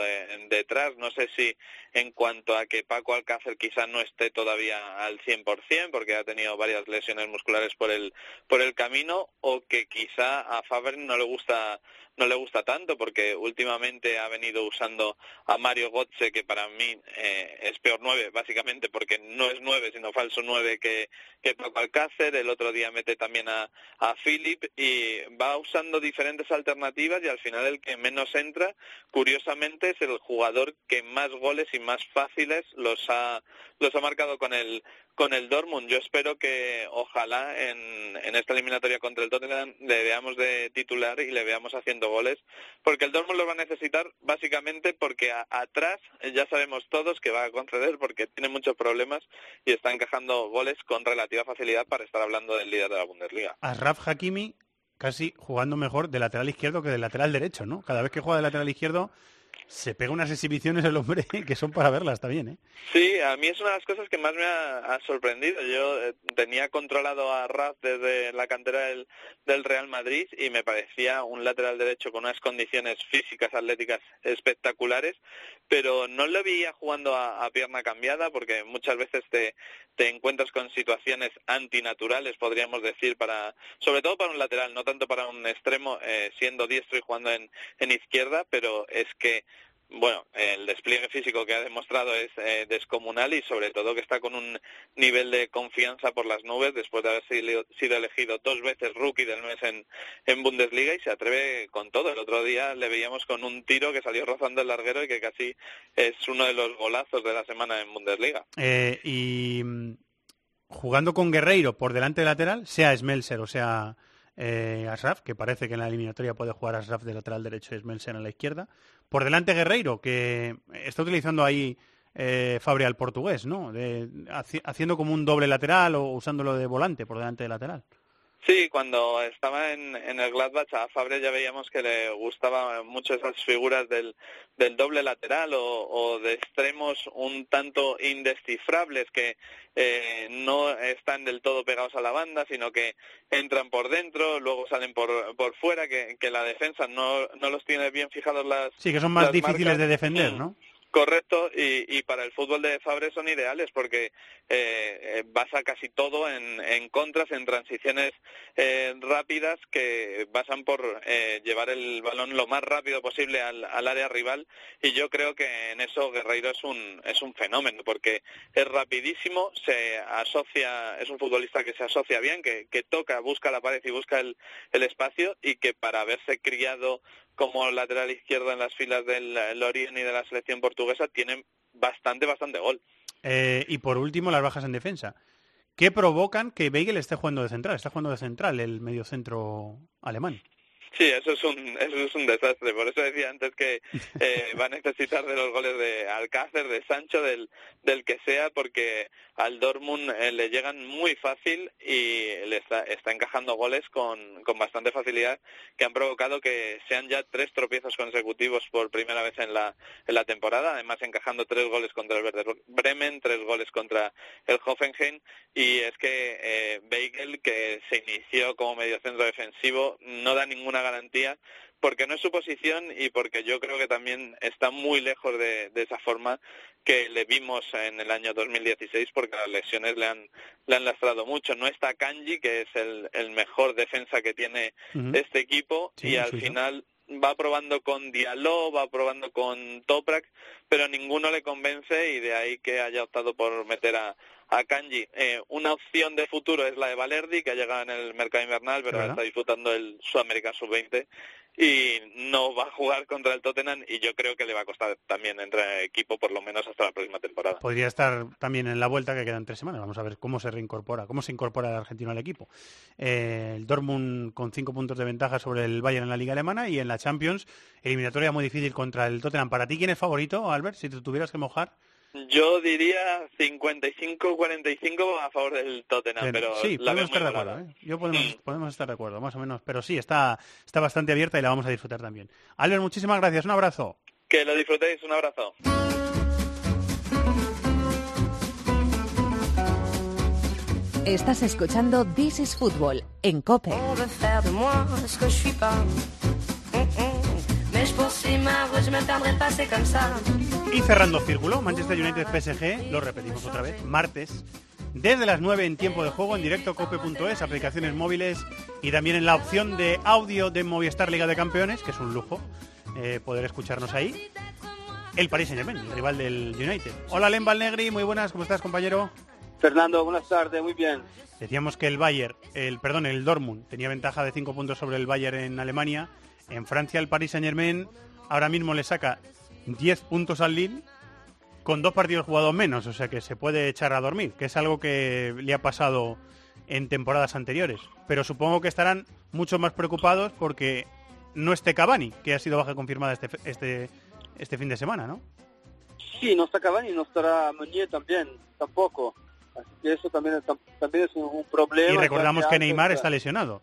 detrás. No sé si en cuanto a que Paco Alcácer quizá no esté todavía al 100% porque ha tenido varias lesiones musculares por el, por el camino o que quizá a Faber no le gusta no le gusta tanto porque últimamente ha venido usando a Mario Götze que para mí eh, es peor nueve básicamente porque no es nueve sino falso nueve que, que Paco Alcácer el otro día mete también a, a Philip y va usando diferentes alternativas y al final el que menos entra curiosamente es el jugador que más goles y más fáciles los ha los ha marcado con el con el Dortmund. Yo espero que ojalá en, en esta eliminatoria contra el Tottenham le veamos de titular y le veamos haciendo goles, porque el Dortmund lo va a necesitar básicamente porque a- atrás ya sabemos todos que va a conceder porque tiene muchos problemas y está encajando goles con relativa facilidad para estar hablando del líder de la Bundesliga. Asraf Hakimi casi jugando mejor de lateral izquierdo que de lateral derecho, ¿no? Cada vez que juega de lateral izquierdo se pega unas exhibiciones el hombre <laughs> que son para verlas también, ¿eh? Sí, a mí es una de las cosas que más me ha, sorprendido. Yo eh, tenía controlado a Raf desde la cantera del, del Real Madrid y me parecía un lateral derecho con unas condiciones físicas, atléticas espectaculares, pero no lo veía jugando a, a pierna cambiada porque muchas veces te, te encuentras con situaciones antinaturales, podríamos decir, para sobre todo para un lateral, no tanto para un extremo, eh, siendo diestro y jugando en, en izquierda, pero es que bueno, el despliegue físico que ha demostrado es eh, descomunal y sobre todo que está con un nivel de confianza por las nubes después de haber sido, elegido dos veces rookie del mes en, Bundesliga y se atreve con todo. El otro día le veíamos con un tiro que salió rozando el larguero y que casi es uno de los golazos de la semana en Bundesliga. Eh, y jugando con Guerreiro por delante de lateral, sea Smelser o sea eh, Asraf, que parece que en la eliminatoria puede jugar Asraf de lateral derecho y Smelser en la izquierda. Por delante Guerreiro, que está utilizando ahí eh, al portugués, ¿no? De- haci- haciendo como un doble lateral o usándolo de volante por delante de lateral. Sí, cuando estaba en, en el Gladbach a Fabre ya veíamos que le gustaban mucho esas figuras del, del doble lateral o, o de extremos un tanto indescifrables que eh, no están del todo pegados a la banda, sino que entran por dentro, luego salen por, por fuera, que, que la defensa no, no los tiene bien fijados las Sí, que son más difíciles marcas. de defender, ¿no? Correcto, y, y para el fútbol de Fabre son ideales porque eh, eh, basa casi todo en, en contras, en transiciones eh, rápidas que basan por eh, llevar el balón lo más rápido posible al, al área rival. Y yo creo que en eso Guerreiro es un, es un fenómeno porque es rapidísimo, se asocia, es un futbolista que se asocia bien, que, que toca, busca la pared y busca el, el espacio y que para haberse criado como lateral izquierdo en las filas del Lorient y de la selección portuguesa tiene bastante, bastante gol. Eh, y por último, las bajas en defensa. ¿Qué provocan que Weigel esté jugando de central? Está jugando de central el mediocentro alemán. Sí, eso es un eso es un desastre. Por eso decía antes que eh, va a necesitar de los goles de Alcácer, de Sancho, del del que sea, porque al Dortmund eh, le llegan muy fácil y le está, está encajando goles con, con bastante facilidad que han provocado que sean ya tres tropiezos consecutivos por primera vez en la en la temporada. Además encajando tres goles contra el Werder Bremen, tres goles contra el Hoffenheim y es que eh, Weigel, que se inició como mediocentro defensivo, no da ninguna garantía porque no es su posición y porque yo creo que también está muy lejos de, de esa forma que le vimos en el año 2016 porque las lesiones le han, le han lastrado mucho. No está Kanji, que es el, el mejor defensa que tiene este equipo Sí, y al final va probando con Diallo, va probando con Toprak, pero ninguno le convence y de ahí que haya optado por meter a, a Kanji. Eh, una opción de futuro es la de Valerdi, que ha llegado en el mercado invernal, pero está disputando el Sudamérica Sub-20 y no va a jugar contra el Tottenham y yo creo que le va a costar también entrar en equipo por lo menos hasta la próxima temporada. Podría estar también en la vuelta que quedan tres semanas. Vamos a ver cómo se reincorpora, cómo se incorpora el argentino al equipo. Eh, el Dortmund con cinco puntos de ventaja sobre el Bayern en la liga alemana y en la Champions eliminatoria muy difícil contra el Tottenham. ¿Para ti quién es favorito, Albert? Si te tuvieras que mojar. Yo diría 55-45 a favor del Tottenham, pero sí, la podemos estar de acuerdo. ¿eh? Yo podemos, podemos estar de acuerdo, más o menos. Pero sí, está, está bastante abierta y la vamos a disfrutar también. Albert, muchísimas gracias. Un abrazo. Que lo disfrutéis, un abrazo. Estás escuchando This is Football en COPE. Y cerrando círculo, Manchester United PSG, lo repetimos otra vez, martes, desde las 9 en tiempo de juego, en directo cope.es, aplicaciones móviles y también en la opción de audio de Movistar Liga de Campeones, que es un lujo eh, poder escucharnos ahí. El Paris Saint-Germain, el rival del United. Hola, Len Negri, muy buenas, ¿cómo estás, compañero? Fernando, buenas tardes, muy bien. Decíamos que el Bayern, el perdón, el Dortmund tenía ventaja de 5 puntos sobre el Bayern en Alemania. En Francia el Paris Saint-Germain ahora mismo le saca 10 puntos al Lille con dos partidos jugados menos, o sea que se puede echar a dormir, que es algo que le ha pasado en temporadas anteriores. Pero supongo que estarán mucho más preocupados porque no esté Cavani, que ha sido baja confirmada este, este, este fin de semana, ¿no? Sí, no está Cavani, no estará Meunier también, tampoco. Así que eso también, es- también es un, problema. Y recordamos que Neymar está lesionado.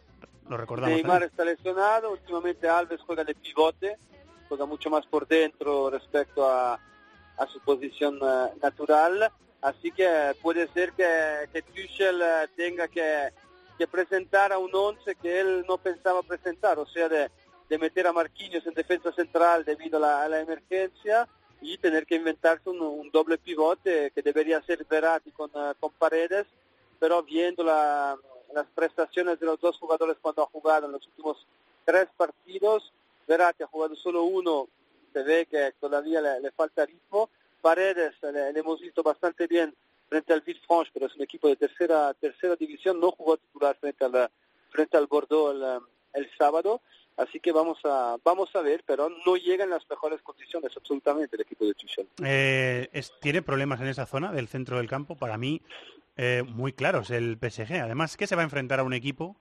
Lo recordamos. Neymar también. está lesionado, últimamente Alves juega de pivote, juega mucho más por dentro respecto a, a su posición eh, natural, así que puede ser que, que Tuchel eh, tenga que, que presentar a un once que él no pensaba presentar, o sea, de, de meter a Marquinhos en defensa central debido a la, a la emergencia y tener que inventarse un, un doble pivote que debería ser Verratti con, eh, con Paredes, pero viendo la- las prestaciones de los dos jugadores cuando ha jugado en los últimos tres partidos, Verratti ha jugado solo uno, se ve que todavía le, falta ritmo, Paredes eh, le, le hemos visto bastante bien frente al Villefranche, pero es un equipo de tercera tercera división, no jugó titular frente al, frente al Bordeaux el, eh, el sábado, así que vamos a vamos a ver, pero no llega en las mejores condiciones absolutamente el equipo de Tuchel. Eh, es- tiene problemas en esa zona del centro del campo, para mí eh, muy claros el PSG. Además que se va a enfrentar a un equipo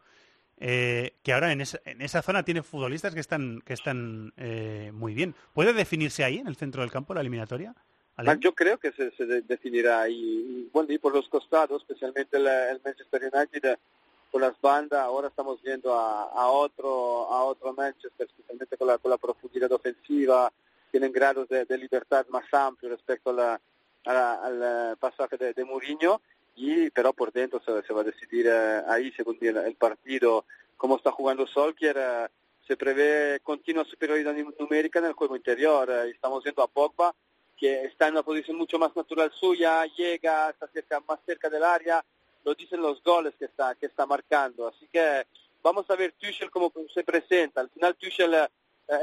eh, que ahora en esa, en esa zona tiene futbolistas que están que están eh, muy bien. ¿Puede definirse ahí en el centro del campo la eliminatoria? Ah, Yo creo que se, se de- definirá y, bueno, y por los costados, especialmente el, Manchester United eh, por las bandas. Ahora estamos viendo a, a otro a otro Manchester, especialmente con la, con la profundidad ofensiva. Tienen grados de, de libertad más amplios respecto a la- a la- al eh, pasaje de, de Mourinho. Y, pero por dentro se, va a decidir eh, ahí, según el, partido, cómo está jugando Solskjaer. eh, se prevé continua superioridad num- numérica en el juego interior. eh, estamos viendo a Pogba que está en una posición mucho más natural suya, llega, está cerca, más cerca del área, lo dicen los goles que está, que está marcando. Así que vamos a ver Tuchel cómo se presenta. Al final Tuchel eh,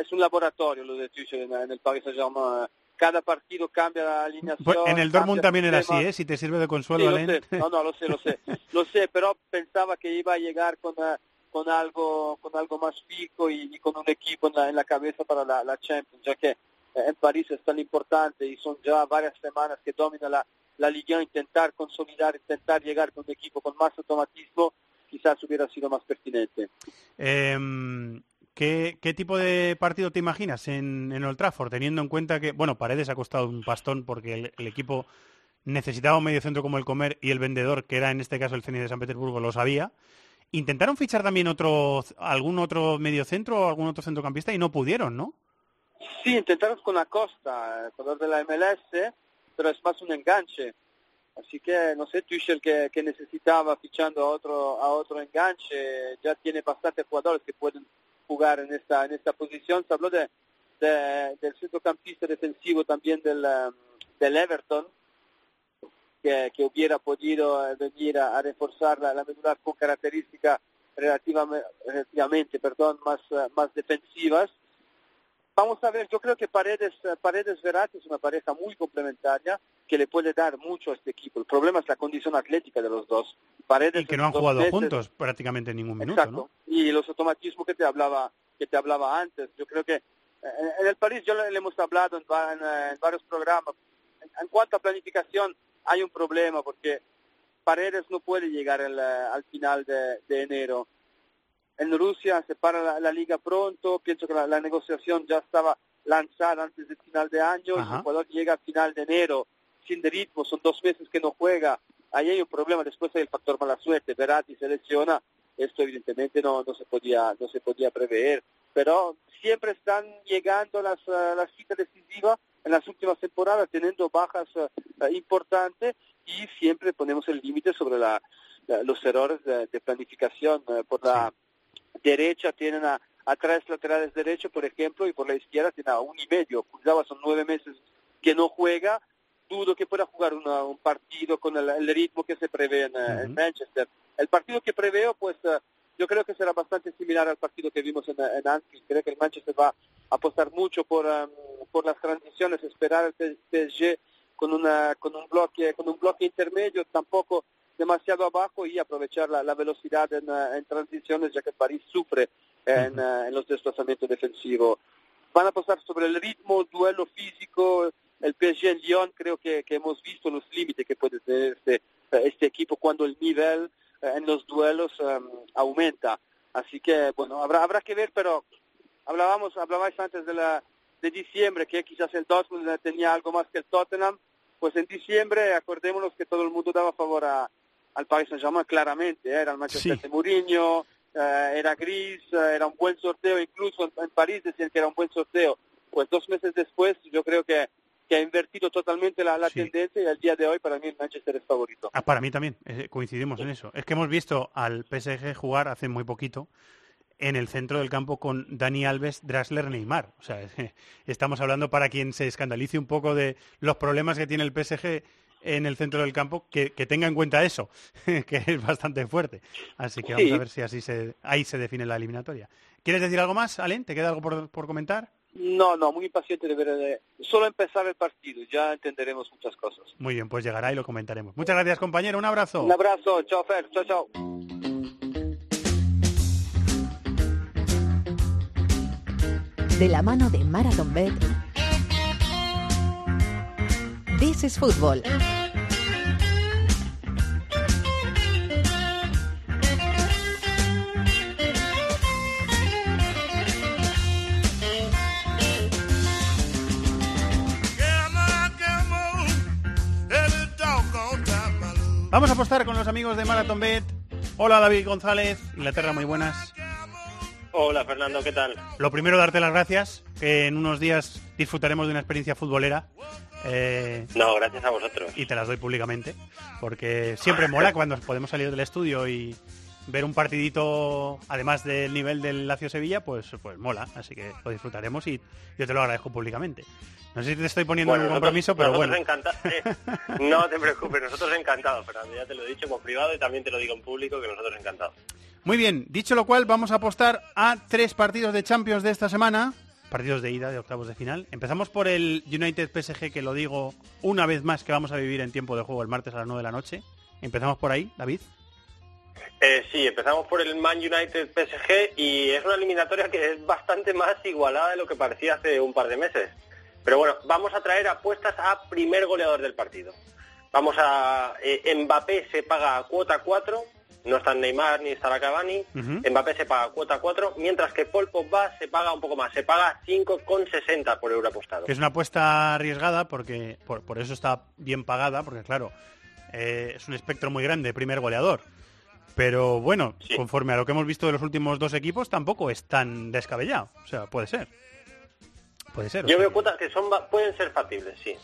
es un laboratorio lo de Tuchel en, en el Paris Saint-Germain. Cada partido cambia la alineación. Pues en el Dortmund también era así, ¿eh? Si te sirve de Sí, consuelo, lo Alain. sé. No, no, lo sé, lo sé. <laughs> Lo sé, pero pensaba que iba a llegar con, eh, con algo con algo más fijo y, y con un equipo en la, en la cabeza para la, la Champions, ya que eh, en París es tan importante y son ya varias semanas que domina la, la Liga, intentar consolidar, intentar llegar con un equipo con más automatismo, quizás hubiera sido más pertinente. Em, ¿qué, qué tipo de partido te imaginas en, en Old Trafford? Teniendo en cuenta que, bueno, Paredes ha costado un pastón porque el, equipo necesitaba un mediocentro como el Comer y el vendedor, que era en este caso el Zenit de San Petersburgo, lo sabía. Intentaron fichar también otro, algún otro mediocentro o algún otro centrocampista y no pudieron, ¿no? Sí, intentaron con Acosta, jugador de la MLS, pero es más un enganche. Así que no sé, Tuchel que, que necesitaba fichando a otro a otro enganche, ya tiene bastantes jugadores que pueden jugar en esta en esta posición. Se habló de, de- del centrocampista defensivo también del, um, del Everton, que, que hubiera podido eh, venir a, a reforzar la, la medular con características relativamente, relativamente perdón, más, eh, más defensivas. Vamos a ver, yo creo que Paredes, eh, Paredes Verratti es una pareja muy complementaria que le puede dar mucho a este equipo. El problema es la condición atlética de los dos. Paredes Y que no han jugado meses- juntos prácticamente en ningún minuto, Exacto. ¿no? Y los automatismos que te hablaba que te hablaba antes. Yo creo que eh, en el París ya le, hemos hablado en, eh, en varios programas. En, en cuanto a planificación hay un problema porque Paredes no puede llegar al, al final de, de enero. En Rusia se para la, la liga pronto, pienso que la, la negociación ya estaba lanzada antes del final de año, Ajá. el jugador llega al final de enero sin ritmo, son dos meses que no juega, ahí hay un problema, después hay el factor mala suerte, Verratti se lesiona, esto evidentemente no, no se podía no se podía prever, pero siempre están llegando las, eh, las citas decisivas en las últimas temporadas, teniendo bajas eh, importantes. Y siempre ponemos el límite sobre la los errores de, de planificación. Eh, por la derecha tienen a, a tres laterales derechos, por ejemplo, y por la izquierda tienen a un y medio. Kurzawa son nueve meses que no juega. Dudo que pueda jugar una- un partido con el, el ritmo que se prevé en, eh, en Manchester. El partido que preveo, pues eh, yo creo que será bastante similar al partido que vimos en, en Anfield. Creo que el Manchester va a apostar mucho por, em, por las transiciones, esperar al PSG con, una, con, un bloque, con un bloque intermedio, tampoco demasiado abajo y aprovechar la, la velocidad en, eh, en transiciones, ya que París sufre en, eh, en los desplazamientos defensivos. Van a apostar sobre el ritmo, duelo físico, el PSG en Lyon, creo que, que hemos visto los límites que puede tener este, este equipo cuando el nivel eh, en los duelos em, aumenta. Así que, bueno, habrá, habrá que ver, pero hablábamos, hablabais antes de, la, de diciembre, que quizás el Dortmund eh, tenía algo más que el Tottenham. Pues en diciembre, acordémonos que todo el mundo daba favor a, al Paris Saint-Germain claramente. ¿eh? Era el Manchester Sí. de Mourinho, eh, era gris, eh, era un buen sorteo, incluso en, en París decían que era un buen sorteo. Pues dos meses después, yo creo que, que ha invertido totalmente la, la tendencia y al día de hoy para mí el Manchester es favorito. Ah, para mí también, eh, coincidimos en eso. Es que hemos visto al PSG jugar hace muy poquito en el centro del campo con Dani Alves, Drasler, Neymar. O sea, <laughs> estamos hablando para quien se escandalice un poco de los problemas que tiene el PSG en el centro del campo, que, que tenga en cuenta eso, <laughs> que es bastante fuerte. Así que vamos Sí. a ver si así se, ahí se define la eliminatoria. ¿Quieres decir algo más, Alen? ¿Te queda algo por, por comentar? No, no, muy impaciente de ver eh, solo empezar el partido, ya entenderemos muchas cosas. Muy bien, pues llegará y lo comentaremos. Muchas gracias, compañero. Un abrazo. Un abrazo, chao Fer, chao, chao. De la mano de Marathon Bet. This is Football. Vamos a apostar con los amigos de Marathon Bet. Hola David González, Inglaterra, muy buenas. Hola Fernando, ¿qué tal? Lo primero, darte las gracias, que en unos días disfrutaremos de una experiencia futbolera. eh, No, gracias a vosotros. y te las doy públicamente, porque siempre mola <laughs> cuando podemos salir del estudio y ver un partidito, además del nivel del Lazio Sevilla, pues, pues mola, así que lo disfrutaremos y yo te lo agradezco públicamente. No sé si te estoy poniendo en un compromiso, pero bueno. encanta- <laughs> eh, no te preocupes, nosotros encantados, Fernando. Ya te lo he dicho por privado y también te lo digo en público que nosotros encantados. Muy bien, dicho lo cual, vamos a apostar a tres partidos de Champions de esta semana. Partidos de ida de octavos de final. Empezamos por el United PSG, que lo digo una vez más que vamos a vivir en tiempo de juego el martes a las 9 de la noche. Empezamos por ahí, David. Eh, sí, empezamos por el Man United PSG y es una eliminatoria que es bastante más igualada de lo que parecía hace un par de meses. Pero bueno, vamos a traer apuestas a primer goleador del partido. Vamos a... eh, Mbappé se paga a cuota 4, no está Neymar ni estará Cavani. Ujú. Mbappé se paga a cuota 4, mientras que Paul Pogba se paga un poco más, se paga 5,60 por euro apostado. Que es una apuesta arriesgada porque por, por eso está bien pagada, porque claro, eh, es un espectro muy grande, primer goleador. Pero bueno, conforme a lo que hemos visto de los últimos dos equipos, tampoco es tan descabellado. O sea, puede ser. Puede ser. Yo sea veo cuotas que son pueden ser factibles, sí.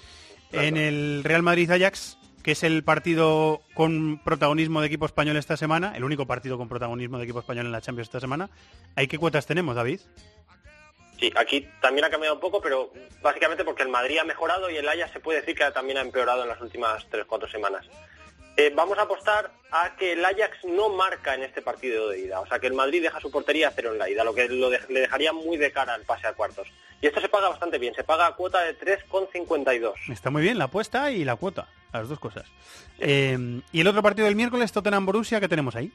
En el Real Madrid-Ajax, que es el partido con protagonismo de equipo español esta semana, el único partido con protagonismo de equipo español en la Champions esta semana, ¿hay qué cuotas tenemos, David? Sí, aquí también ha cambiado un poco, pero básicamente porque el Madrid ha mejorado y el Ajax se puede decir que también ha empeorado en las últimas 3-4 semanas. Eh, vamos a apostar a que el Ajax no marca en este partido de ida, o sea que el Madrid deja su portería a cero en la ida, lo que lo de- le dejaría muy de cara al pase a cuartos. Y esto se paga bastante bien, se paga a cuota de 3,52. Está muy bien la apuesta y la cuota, las dos cosas. Eh, y el otro partido del miércoles, Tottenham-Borussia, ¿qué tenemos ahí?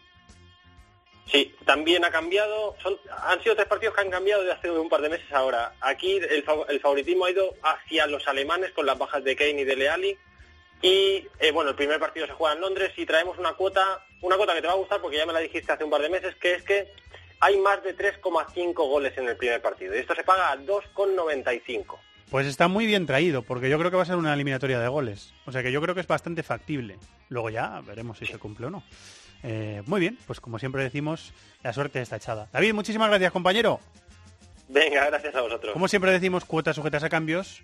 Sí, también ha cambiado. Son, han sido tres partidos que han cambiado de hace un par de meses ahora. Aquí el, el favoritismo ha ido hacia los alemanes con las bajas de Kane y de Leali. Y eh, bueno, el primer partido se juega en Londres y traemos una cuota, una cuota que te va a gustar porque ya me la dijiste hace un par de meses, que es que hay más de 3,5 goles en el primer partido. Y esto se paga a 2,95. Pues está muy bien traído, porque yo creo que va a ser una eliminatoria de goles. O sea que yo creo que es bastante factible. Luego ya veremos si se cumple o no. Eh, muy bien, pues como siempre decimos, la suerte está echada. David, muchísimas gracias, compañero. Venga, gracias a vosotros. Como siempre decimos, cuotas sujetas a cambios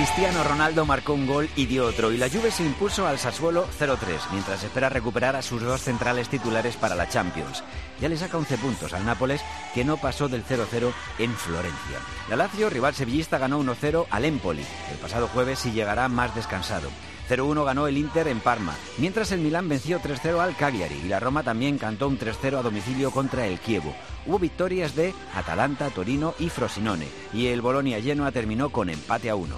Cristiano Ronaldo marcó un gol y dio otro y la Juve se impuso al Sassuolo 0-3 mientras espera recuperar a sus dos centrales titulares para la Champions. Ya le saca 11 puntos al Nápoles que no pasó del 0-0 en Florencia. La Lazio, rival sevillista, ganó 1-0 al Empoli. El pasado jueves sí llegará más descansado. 0-1 ganó el Inter en Parma, mientras el Milán venció 3-0 al Cagliari y la Roma también cantó un 3-0 a domicilio contra el Chievo. Hubo victorias de Atalanta, Torino y Frosinone y el Bolonia Genoa terminó con empate a 1.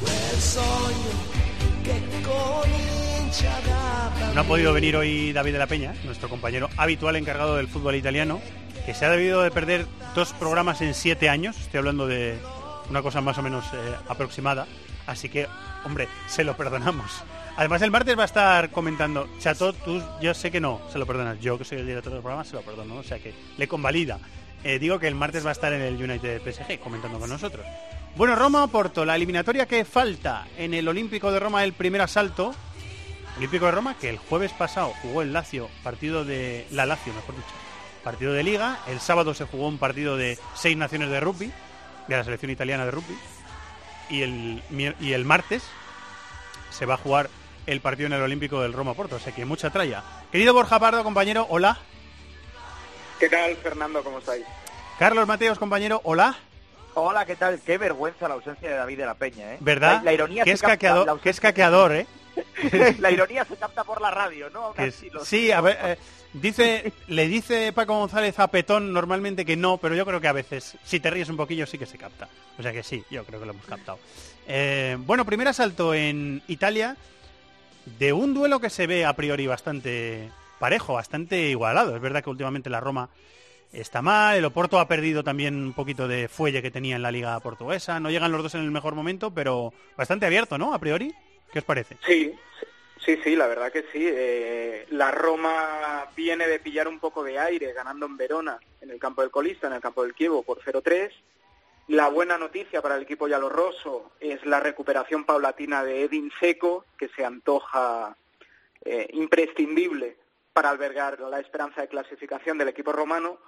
Quel sogno che comincia da No ha podido venir hoy David de la Peña, nuestro compañero habitual encargado del fútbol italiano, que se ha debido de perder dos programas en siete años. Estoy hablando de una cosa más o menos eh, aproximada. Así que, hombre, se lo perdonamos. Además, el martes va a estar comentando, Chato, tú, yo sé que no, se lo perdonas. Yo, que soy el director del programa, se lo perdono. O sea que le convalida. Eh, digo que el martes va a estar en el United PSG comentando con nosotros. Bueno, Roma Porto, la eliminatoria que falta en el Olímpico de Roma, el primer asalto. Olímpico de Roma, que el jueves pasado jugó el Lazio, partido de. La Lazio, mejor dicho. Partido de Liga. El sábado se jugó un partido de seis naciones de rugby, de la selección italiana de rugby. Y el, y el martes se va a jugar el partido en el Olímpico del Roma Porto. O sea que mucha tralla. Querido Borja Pardo, compañero, hola. ¿Qué tal, Fernando? ¿Cómo estáis? Carlos Mateos, compañero, hola. Hola, ¿qué tal? Qué vergüenza la ausencia de David de la Peña, ¿eh? ¿Verdad? La, la ironía se es capta- caqueador, la, que es caqueador, ¿eh? <laughs> la ironía se capta por la radio, ¿no? Aún Que es- así, lo sí, a ver, eh, dice, <laughs> le dice Paco González a Petón normalmente que no, pero yo creo que a veces, si te ríes un poquillo, sí que se capta. O sea que sí, yo creo que lo hemos captado. Eh, bueno, primer asalto en Italia de un duelo que se ve a priori bastante parejo, bastante igualado. Es verdad que últimamente la Roma está mal, el Oporto ha perdido también un poquito de fuelle que tenía en la liga portuguesa. No llegan los dos en el mejor momento, pero bastante abierto, ¿no? A priori. ¿Qué os parece? Sí, sí, sí, la verdad que sí. Eh, la Roma viene de pillar un poco de aire ganando en Verona, en el campo del colista, en el campo del Kievo por 0-3. La buena noticia para el equipo Rosso es la recuperación paulatina de Edin Seco, que se antoja eh, imprescindible para albergar la esperanza de clasificación del equipo romano.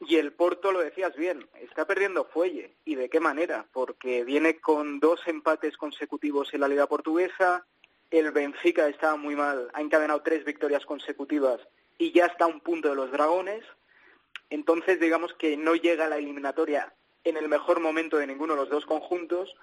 Y el Porto, lo decías bien, está perdiendo fuelle. ¿Y de qué manera? Porque viene con dos empates consecutivos en la Liga Portuguesa, el Benfica estaba muy mal, ha encadenado tres victorias consecutivas y ya está a un punto de los Dragones. Entonces, digamos que no llega a la eliminatoria en el mejor momento de ninguno de los dos conjuntos.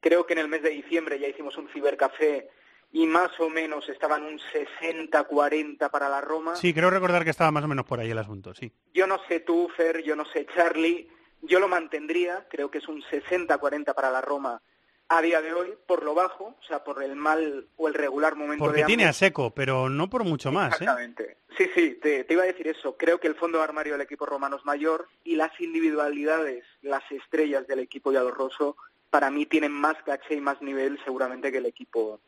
Creo que en el mes de diciembre ya hicimos un cibercafé y más o menos estaban un 60-40 para la Roma. Sí, creo recordar que estaba más o menos por ahí el asunto, sí. Yo no sé tú, Fer, yo no sé Charlie, yo lo mantendría, creo que es un 60-40 para la Roma a día de hoy, por lo bajo, o sea, por el mal o el regular momento Porque de tiene a seco, pero no por mucho más, ¿eh? Exactamente. Sí, sí, te, te iba a decir eso. Creo que el fondo de armario del equipo romano es mayor y las individualidades, las estrellas del equipo Rosso, para mí tienen más caché y más nivel seguramente que el equipo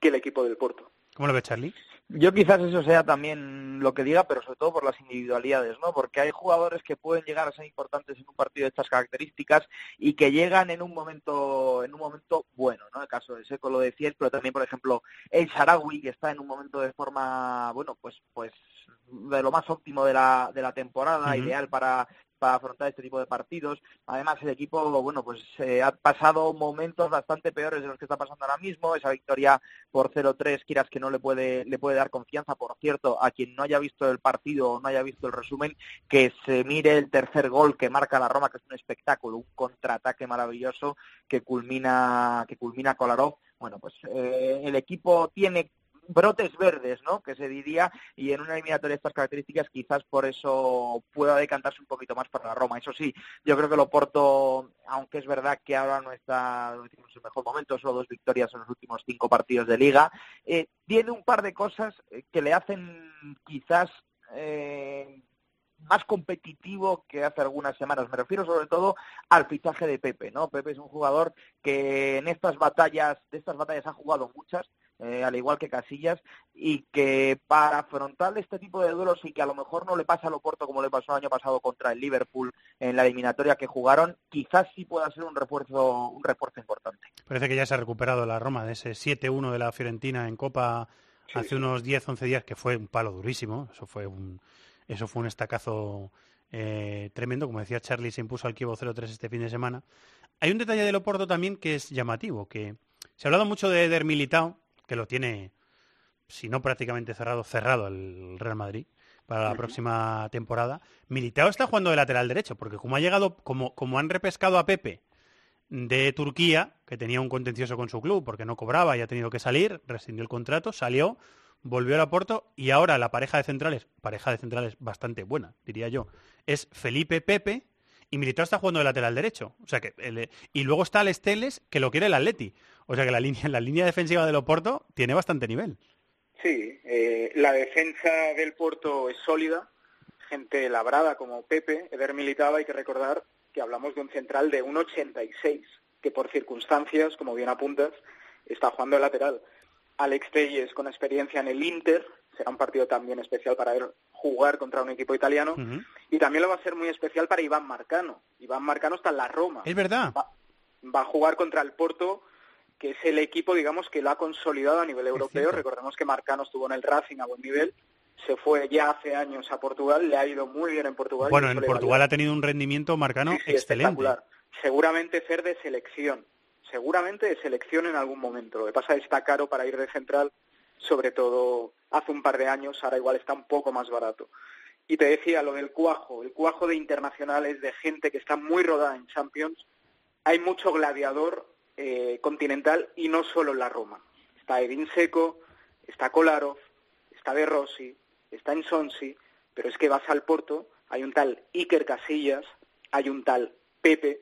que el equipo del Porto. ¿Cómo lo ves, Charlie? Yo quizás eso sea también lo que diga, pero sobre todo por las individualidades, ¿no? Porque hay jugadores que pueden llegar a ser importantes en un partido de estas características y que llegan en un momento en un momento bueno, ¿no? El caso de Seco lo decías, pero también, por ejemplo, el Sharawi, que está en un momento de forma, bueno, pues pues de lo más óptimo de la, de la temporada, ideal para para afrontar este tipo de partidos. Además, el equipo, bueno, pues eh, ha pasado momentos bastante peores de los que está pasando ahora mismo. Esa victoria por 0-3, quieras que no le puede, le puede dar confianza. Por cierto, a quien no haya visto el partido o no haya visto el resumen, que se mire el tercer gol que marca la Roma, que es un espectáculo, un contraataque maravilloso que culmina, que culmina Kolarov. Bueno, pues eh, el equipo tiene brotes verdes, ¿no? Que se diría, y en una eliminatoria de estas características quizás por eso pueda decantarse un poquito más para la Roma. Eso sí, yo creo que el Oporto, aunque es verdad que ahora no está en su mejor momento, solo dos victorias en los últimos cinco partidos de liga, eh, tiene un par de cosas eh, que le hacen quizás eh, más competitivo que hace algunas semanas. Me refiero sobre todo al fichaje de Pepe, ¿no? Pepe es un jugador que en estas batallas, de estas batallas ha jugado muchas, eh, al igual que Casillas, y que para afrontar este tipo de duelos y que a lo mejor no le pasa a Loporto como le pasó el año pasado contra el Liverpool en la eliminatoria que jugaron, quizás sí pueda ser un refuerzo, un refuerzo importante. Parece que ya se ha recuperado la Roma de ese 7-1 de la Fiorentina en Copa hace unos 10-11 días, que fue un palo durísimo. Eso fue un, eso fue un estacazo eh, tremendo. Como decía Charlie, se impuso al Kievo 0-3 este fin de semana. Hay un detalle del Oporto también que es llamativo, que se ha hablado mucho de Eder Militao, que lo tiene, si no prácticamente cerrado, cerrado el Real Madrid para la próxima temporada. Militao está jugando de lateral derecho, porque como ha llegado, como, como han repescado a Pepe de Turquía, que tenía un contencioso con su club porque no cobraba y ha tenido que salir, rescindió el contrato, salió, volvió a Porto y ahora la pareja de centrales, pareja de centrales bastante buena, diría yo, es Felipe Pepe y Militao está jugando de lateral derecho. O sea que y luego está el Esteles que lo quiere el Atleti. O sea que la línea, la línea defensiva del Oporto tiene bastante nivel. Sí, eh, la defensa del Porto es sólida, gente labrada como Pepe, Eder Militao, hay que recordar que hablamos de un central de 1,86, que por circunstancias, como bien apuntas, está jugando de lateral. Alex Telles con experiencia en el Inter, será un partido también especial para él jugar contra un equipo italiano, y también lo va a ser muy especial para Iván Marcano. Iván Marcano está en la Roma. Es verdad. Va, a jugar contra el Porto, que es el equipo, digamos, que lo ha consolidado a nivel europeo. Recordemos que Marcano estuvo en el Racing a buen nivel, se fue ya hace años a Portugal, le ha ido muy bien en Portugal. Bueno, en Portugal ha tenido un rendimiento marcano excelente. Seguramente ser de selección, seguramente de selección en algún momento. Lo que pasa es que está caro para ir de central, sobre todo hace un par de años, ahora igual está un poco más barato. Y te decía lo del cuajo, el cuajo de internacionales, de gente que está muy rodada en Champions. Hay mucho gladiador eh, continental y no solo en la Roma. Está Edin Seco, está Kolarov, está De Rossi, está en Sonsi, pero es que vas al Porto, hay un tal Iker Casillas, hay un tal Pepe,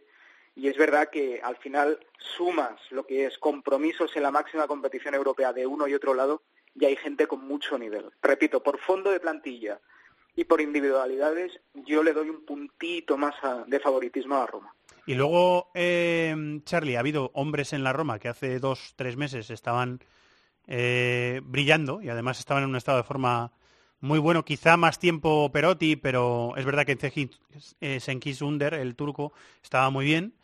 y es verdad que al final sumas lo que es compromisos en la máxima competición europea de uno y otro lado, y hay gente con mucho nivel. Repito, por fondo de plantilla y por individualidades, yo le doy un puntito más de favoritismo a Roma. Y luego, eh, Charlie, ha habido hombres en la Roma que hace dos, tres meses estaban eh, brillando y además estaban en un estado de forma muy bueno, quizá más tiempo Perotti, pero es verdad que eh, Senkis Under, el turco, estaba muy bien.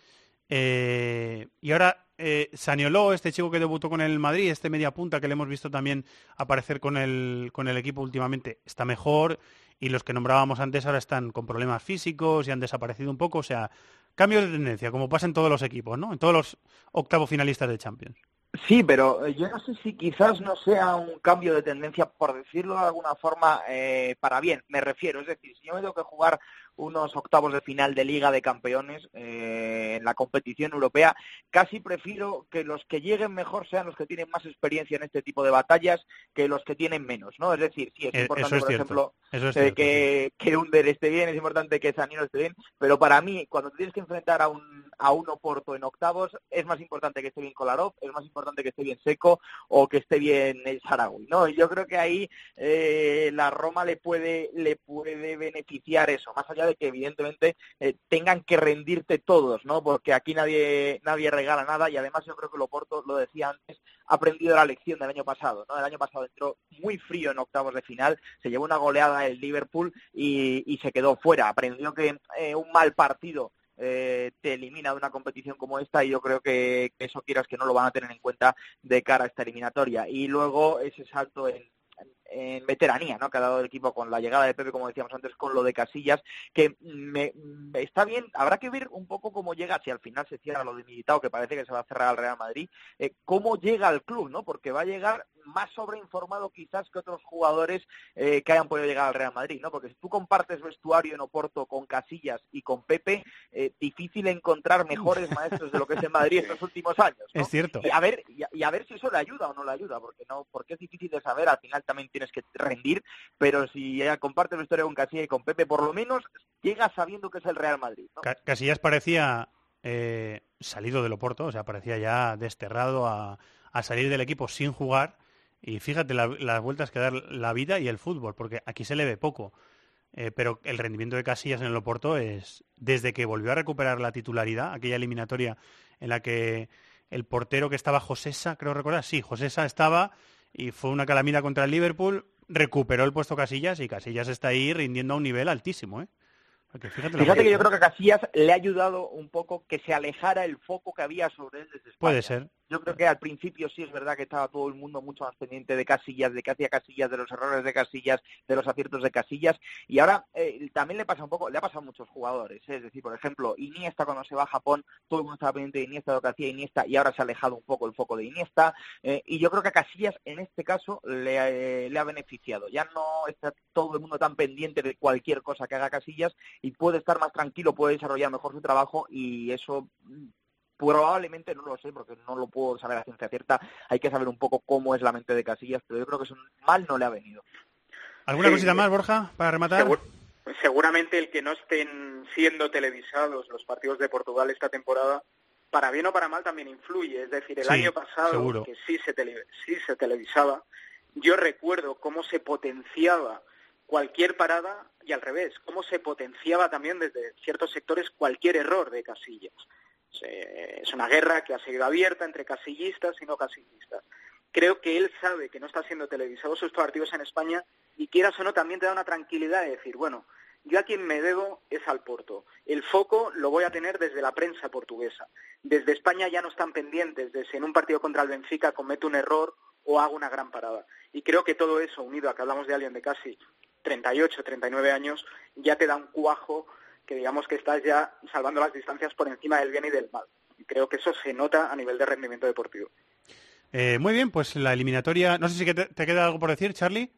Eh, y ahora eh, Sanioló, este chico que debutó con el Madrid, este media punta que le hemos visto también aparecer con el, con el equipo últimamente, está mejor. Y los que nombrábamos antes ahora están con problemas físicos y han desaparecido un poco. O sea, cambio de tendencia, como pasa en todos los equipos, ¿no? En todos los octavos finalistas de Champions. Sí, pero eh, yo no sé si quizás no sea un cambio de tendencia, por decirlo de alguna forma, eh, para bien. Me refiero, es decir, si yo me tengo que jugar unos octavos de final de Liga de Campeones eh, en la competición europea. Casi prefiero que los que lleguen mejor sean los que tienen más experiencia en este tipo de batallas que los que tienen menos, ¿no? Es decir, sí, es Eh, importante, es por cierto. ejemplo, es eh, que, que Under esté bien, es importante que Zanino esté bien, pero para mí, cuando tienes que enfrentar a un, a un Oporto en octavos, es más importante que esté bien Kolarov, es más importante que esté bien Seco o que esté bien el Sarawi, ¿no? Y yo creo que ahí eh, la Roma le puede, le puede beneficiar eso, más allá de que evidentemente eh, tengan que rendirte todos, ¿no? Porque aquí nadie, nadie regala nada y además yo creo que el Oporto, lo decía antes, ha aprendido la lección del año pasado, ¿no? El año pasado entró muy frío en octavos de final, se llevó una goleada el Liverpool y, y se quedó fuera. Aprendió que eh, un mal partido eh, te elimina de una competición como esta y yo creo que, que eso quieras que no lo van a tener en cuenta de cara a esta eliminatoria. Y luego ese salto en, en veteranía, ¿no? Que ha dado el equipo con la llegada de Pepe, como decíamos antes, con lo de Casillas, que me, está bien, habrá que ver un poco cómo llega, si al final se cierra lo de Militao, que parece que se va a cerrar al Real Madrid, eh, cómo llega al club, ¿no? Porque va a llegar más sobreinformado quizás que otros jugadores eh, que hayan podido llegar al Real Madrid, ¿no? Porque si tú compartes vestuario en Oporto con Casillas y con Pepe, eh, difícil encontrar mejores maestros de lo que es en Madrid estos últimos años. ¿no? Es cierto. Y a ver, y a, y a ver si eso le ayuda o no le ayuda, porque no, porque es difícil de saber, al final también tienes que rendir, pero si ya compartes historia con Casillas y con Pepe, por lo menos llega sabiendo que es el Real Madrid. Casillas parecía eh, salido del Oporto, o sea, parecía ya desterrado a, a salir del equipo sin jugar. Y fíjate la- las vueltas que da la vida y el fútbol, porque aquí se le ve poco. eh, pero el rendimiento de Casillas en el Oporto es, desde que volvió a recuperar la titularidad, aquella eliminatoria en la que el portero que estaba Josesa, creo recordar, sí, Josesa estaba y fue una calamidad contra el Liverpool, recuperó el puesto Casillas y Casillas está ahí rindiendo a un nivel altísimo, ¿eh? Porque fíjate, lo Fíjate que yo ¿eh? creo que a Casillas le ha ayudado un poco que se alejara el foco que había sobre él desde España. Puede ser. Yo creo que al principio sí es verdad que estaba todo el mundo mucho más pendiente de Casillas, de qué hacía Casillas, de los errores de Casillas, de los aciertos de Casillas. Y ahora eh, también le pasa un poco, le ha pasado a muchos jugadores. ¿eh? Es decir, por ejemplo, Iniesta cuando se va a Japón, todo el mundo estaba pendiente de Iniesta, de lo que hacía Iniesta, y ahora se ha alejado un poco el foco de Iniesta. Eh, y yo creo que a Casillas en este caso le, le ha beneficiado. Ya no está todo el mundo tan pendiente de cualquier cosa que haga Casillas y puede estar más tranquilo, puede desarrollar mejor su trabajo y eso probablemente no lo sé porque no lo puedo saber a ciencia cierta. Hay que saber un poco cómo es la mente de Casillas, pero yo creo que eso mal no le ha venido. ¿Alguna Sí, cosita más, Borja, para rematar? Segur- seguramente el que no estén siendo televisados los partidos de Portugal esta temporada, para bien o para mal también influye. Es decir, el Sí, año pasado, seguro. que sí se, tele- sí se televisaba, yo recuerdo cómo se potenciaba cualquier parada y al revés, cómo se potenciaba también desde ciertos sectores cualquier error de Casillas. Es una guerra que ha seguido abierta entre casillistas y no casillistas. Creo que él sabe que no está siendo televisados sus partidos en España y quieras o no también te da una tranquilidad de decir, bueno, yo a quien me debo es al Porto. El foco lo voy a tener desde la prensa portuguesa. Desde España ya no están pendientes de si en un partido contra el Benfica comete un error o hago una gran parada. Y creo que todo eso, unido a que hablamos de alguien de casi 38, 39 años, ya te da un cuajo que digamos que estás ya salvando las distancias por encima del bien y del mal. Y creo que eso se nota a nivel de rendimiento deportivo. Eh, muy bien, pues la eliminatoria... No sé si te queda algo por decir, Charlie.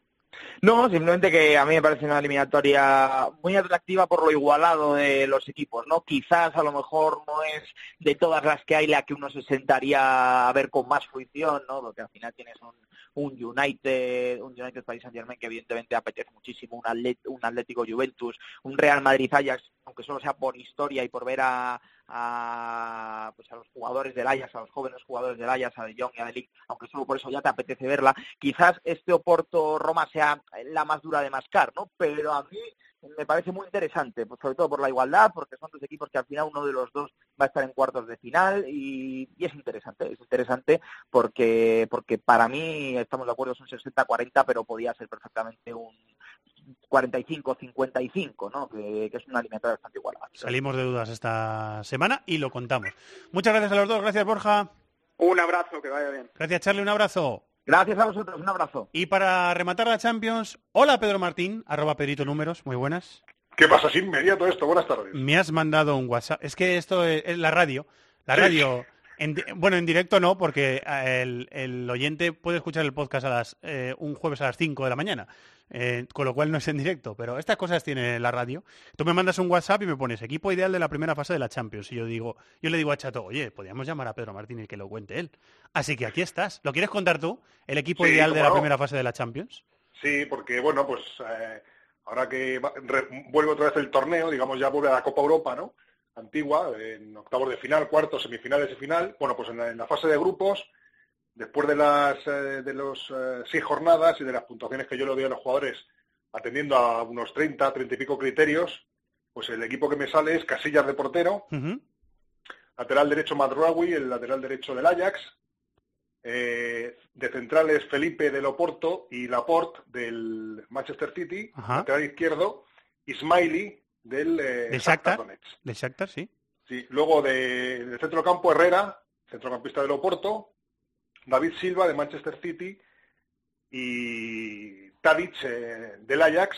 No, simplemente que a mí me parece una eliminatoria muy atractiva por lo igualado de los equipos, ¿no? Quizás a lo mejor no es de todas las que hay la que uno se sentaría a ver con más fruición, ¿no? Porque al final tienes un, un United, un United Paris Saint Germain que evidentemente apetece muchísimo, un, Atlet- un Atlético Juventus, un Real Madrid Ajax, aunque solo sea por historia y por ver a, pues a los jugadores del Ajax, a los jóvenes jugadores del Ajax, a De Jong y a De Ligt, aunque solo por eso ya te apetece verla. Quizás este Oporto Roma sea la más dura de mascar, ¿no? Pero a mí me parece muy interesante, pues sobre todo por la igualdad, porque son dos equipos que al final uno de los dos va a estar en cuartos de final y, y es interesante, es interesante porque porque para mí estamos de acuerdo son 60-40, pero podía ser perfectamente un 45-55, ¿no? Que, que es una eliminatoria bastante igualada. Salimos de dudas esta semana y lo contamos. Muchas gracias a los dos. Gracias, Borja. Un abrazo, que vaya bien. Gracias, Charlie. Un abrazo. Gracias a vosotros, un abrazo. Y para rematar la Champions, hola Pedro Martín, arroba Pedrito Números, muy buenas. ¿Qué pasa? Es inmediato esto. Buenas tardes. Me has mandado un WhatsApp. Es que esto es, es la radio. La Sí. radio, en bueno, en directo no, porque eh, el, el oyente puede escuchar el podcast a las, eh, un jueves a las 5 de la mañana, eh, con lo cual no es en directo, pero estas cosas tiene la radio. Tú me mandas un WhatsApp y me pones equipo ideal de la primera fase de la Champions. Y yo digo, yo le digo a Chato, oye, podríamos llamar a Pedro Martín y que lo cuente él. Así que aquí estás. ¿Lo quieres contar tú? ¿El equipo Sí, ideal de la no. primera fase de la Champions? Sí, porque bueno, pues eh, ahora que va- re- vuelve otra vez el torneo, digamos ya vuelve a la Copa Europa, ¿no? Antigua, en octavos de final, cuartos, semifinales y final. Bueno, pues en la, en la fase de grupos, después de las eh, de los eh, seis jornadas y de las puntuaciones que yo le doy a los jugadores, atendiendo a unos 30, 30 y pico criterios, pues el equipo que me sale es Casillas de portero, lateral derecho Madrawi, el lateral derecho del Ajax, eh, de centrales Felipe del Oporto y Laporte del Manchester City, Ajá. lateral izquierdo Ismaili del eh, ¿Del Shakhtar Shakhtar? Donetsk. ¿Del Shakhtar, sí? Sí, luego de, del centrocampo Herrera, centrocampista del Oporto, David Silva de Manchester City y Tadic eh, del Ajax.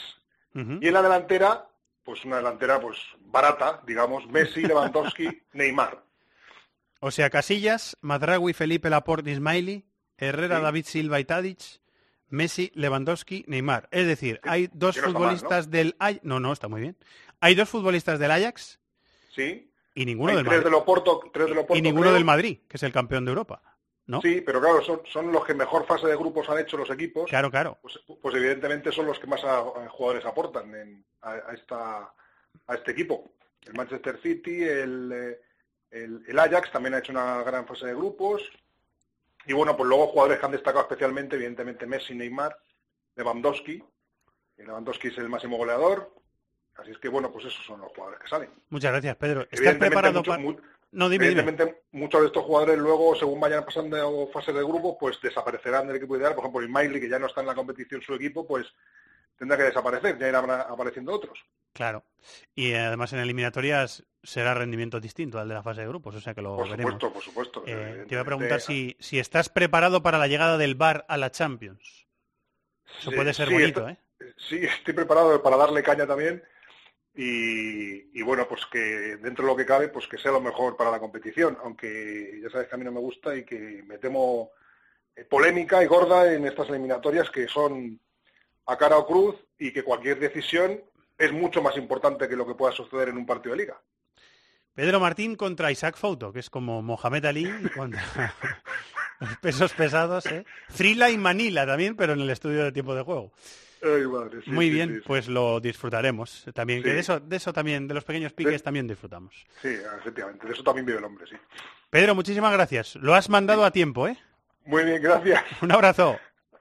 Y en la delantera, pues una delantera pues barata, digamos, Messi, <laughs> Lewandowski, Neymar. O sea, Casillas, Madragui, Felipe, Laporte, Ismaili, Herrera, Sí. David Silva y Tadic, Messi, Lewandowski, Neymar. Es decir, hay dos no mal, futbolistas del Ajax. No, no, está muy bien. Hay dos futbolistas del Ajax Sí. y ninguno Hay del tres Madrid. tres Oporto, y ninguno creo. del Madrid, que es el campeón de Europa. ¿No? Sí, pero claro, son, son los que mejor fase de grupos han hecho los equipos. Claro, claro. Pues, pues evidentemente son los que más a- a jugadores aportan en- a, a esta, a este equipo. El Manchester City, el, eh, el, el Ajax también ha hecho una gran fase de grupos. Y bueno, pues luego jugadores que han destacado especialmente, evidentemente Messi, Neymar, Lewandowski. Lewandowski es el máximo goleador. Así es que, bueno, pues esos son los jugadores que salen. Muchas gracias, Pedro. ¿Estás Evidentemente, preparado muchos- para...? mu- No, dime, dime. Evidentemente, muchos de estos jugadores luego, según vayan pasando fases de grupo, pues desaparecerán del equipo ideal. Por ejemplo, Ismaili, que ya no está en la competición su equipo, pues tendrá que desaparecer, ya irán apareciendo otros. Claro. Y eh, además en eliminatorias será rendimiento distinto al de la fase de grupos, o sea que lo Por veremos. supuesto, por supuesto. Eh, te iba a preguntar si, si estás preparado para la llegada del bar a la Champions. Eso Sí, puede ser sí, bonito, ¿eh? Sí, estoy preparado para darle caña también y, y bueno, pues que dentro de lo que cabe, pues que sea lo mejor para la competición, aunque ya sabes que a mí no me gusta y que me temo eh, polémica y gorda en estas eliminatorias que son a cara o cruz y que cualquier decisión es mucho más importante que lo que pueda suceder en un partido de liga. Pedro Martín contra Isaac Fouto, que es como Mohamed Ali contra <laughs> <laughs> pesos pesados, ¿eh? Frila y Manila también, pero en el estudio de tiempo de juego. Ay, madre, sí, Muy sí, bien, sí, pues lo disfrutaremos también. Que de eso, de eso también, de los pequeños piques también disfrutamos. Sí, efectivamente, de eso también vive el hombre, sí. Pedro, muchísimas gracias. Lo has mandado a tiempo, ¿eh? Muy bien, gracias. Un abrazo.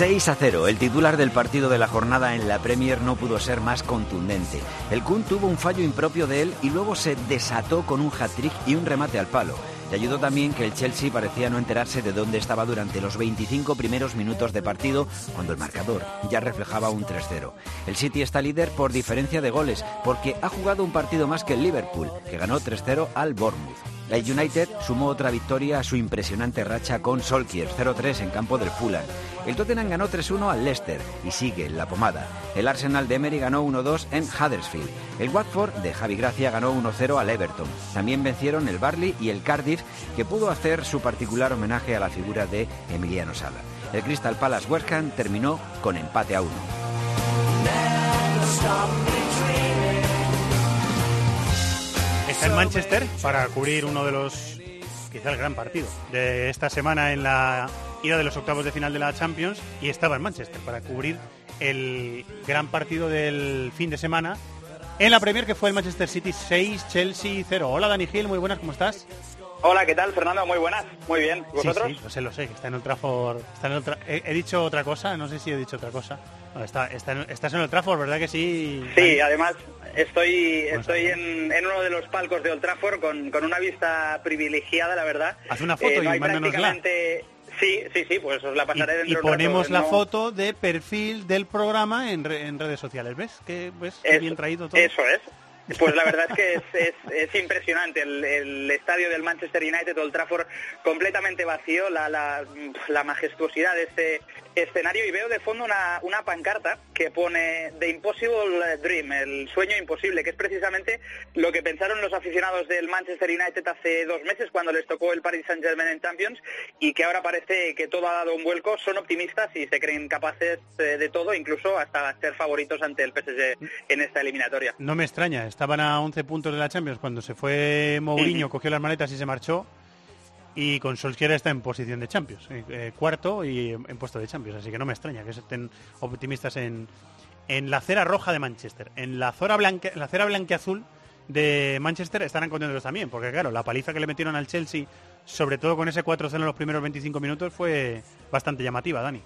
6 a 0. El titular del partido de la jornada en la Premier no pudo ser más contundente. El Kun tuvo un fallo impropio de él y luego se desató con un hat-trick y un remate al palo. Le ayudó también que el Chelsea parecía no enterarse de dónde estaba durante los 25 primeros minutos de partido, cuando el marcador ya reflejaba un 3-0. El City está líder por diferencia de goles, porque ha jugado un partido más que el Liverpool, que ganó 3-0 al Bournemouth. El United sumó otra victoria a su impresionante racha con Solskjaer 0-3 en campo del Fulham. El Tottenham ganó 3-1 al Leicester y sigue en la pomada. El Arsenal de Emery ganó 1-2 en Huddersfield. El Watford de Javi Gracia ganó 1-0 al Everton. También vencieron el Barley y el Cardiff, que pudo hacer su particular homenaje a la figura de Emiliano Sala. El Crystal Palace West Ham terminó con empate a 1. Está en Manchester para cubrir uno de los, quizá el gran partido de esta semana en la ida de los octavos de final de la Champions y estaba en Manchester para cubrir el gran partido del fin de semana en la Premier que fue el Manchester City 6, Chelsea 0. Hola Dani Gil, muy buenas, ¿cómo estás? Hola, ¿qué tal, Fernando? Muy buenas. Muy bien. ¿Y ¿Vosotros? Sí, sí, lo sé, lo sé, que está en el Trafford. Está en el Tra- he, he dicho otra cosa, no sé si he dicho otra cosa. No, está, está en- estás en el Trafford, ¿verdad que sí? Sí, además estoy, estoy en, en uno de los palcos de Old Trafford con, con una vista privilegiada, la verdad. Haz una foto Eh, y no hay mándanosla. prácticamente... Sí, sí, sí, pues os la pasaré Y dentro de un ponemos rato, la no- foto de perfil del programa en, re- en redes sociales. ¿Ves? Que ves Eso- bien traído todo. Eso es. Pues la verdad es que es, es- es impresionante el, el estadio del Manchester United, Old Trafford, completamente vacío, la, la- la majestuosidad de este escenario y veo de fondo una, una pancarta que pone The Impossible Dream, el sueño imposible, que es precisamente lo que pensaron los aficionados del Manchester United hace dos meses cuando les tocó el Paris Saint-Germain en Champions y que ahora parece que todo ha dado un vuelco, son optimistas y se creen capaces eh, de todo, incluso hasta ser favoritos ante el PSG en esta eliminatoria. No me extraña, estaban a 11 puntos de la Champions cuando se fue Mourinho, cogió las maletas y se marchó. Y con Solskjaer está en posición de Champions, eh, cuarto y en, puesto de Champions. Así que no me extraña que estén optimistas en, en la cera roja de Manchester. En la zona blanca, en la cera blanqueazul de Manchester estarán contentos también, porque claro, la paliza que le metieron al Chelsea, sobre todo con ese 4-0 en los primeros 25 minutos, fue bastante llamativa, Dani.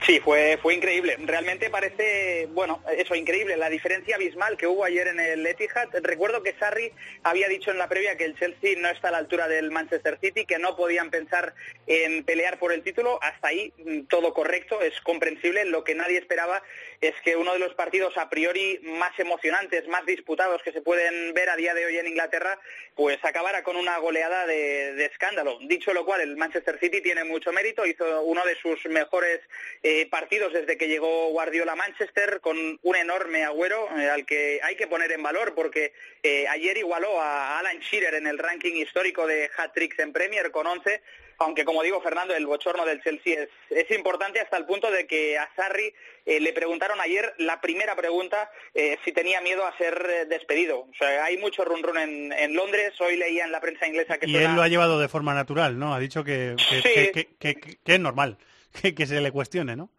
Sí, fue, fue increíble. Realmente parece, bueno, eso, increíble. La diferencia abismal que hubo ayer en el Etihad. Recuerdo que Sarri había dicho en la previa que el Chelsea no está a la altura del Manchester City, que no podían pensar en pelear por el título. Hasta ahí mm, todo correcto, es comprensible. Lo que nadie esperaba es que uno de los partidos a priori más emocionantes, más disputados que se pueden ver a día de hoy en Inglaterra, pues acabara con una goleada de, de escándalo. Dicho lo cual, el Manchester City tiene mucho mérito, hizo uno de sus mejores eh, partidos desde que llegó Guardiola a Manchester con un enorme agüero eh, al que hay que poner en valor porque eh, ayer igualó a Alan Shearer en el ranking histórico de hat-tricks en Premier con 11 aunque como digo Fernando, el bochorno del Chelsea es, es importante hasta el punto de que a Sarri eh, le preguntaron ayer la primera pregunta eh, si tenía miedo a ser eh, despedido. O sea, hay mucho run run en, en Londres, hoy leía en la prensa inglesa que Y suena- él lo ha llevado de forma natural, ¿no? Ha dicho que, que, Sí. que- que- que- que es normal que, se le cuestione, ¿no?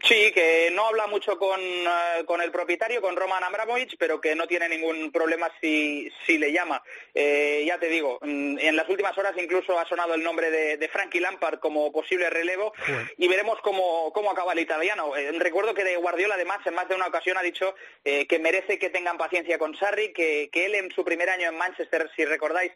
Sí, que no habla mucho con, eh, con el propietario, con Roman Abramovich, pero que no tiene ningún problema si, si le llama. Eh, ya te digo, mm, en las últimas horas incluso ha sonado el nombre de, de Frankie Lampard como posible relevo y veremos cómo, cómo acaba el italiano. Eh, recuerdo que de Guardiola además en más de una ocasión ha dicho eh, que merece que tengan paciencia con Sarri, que, que él en su primer año en Manchester, si recordáis,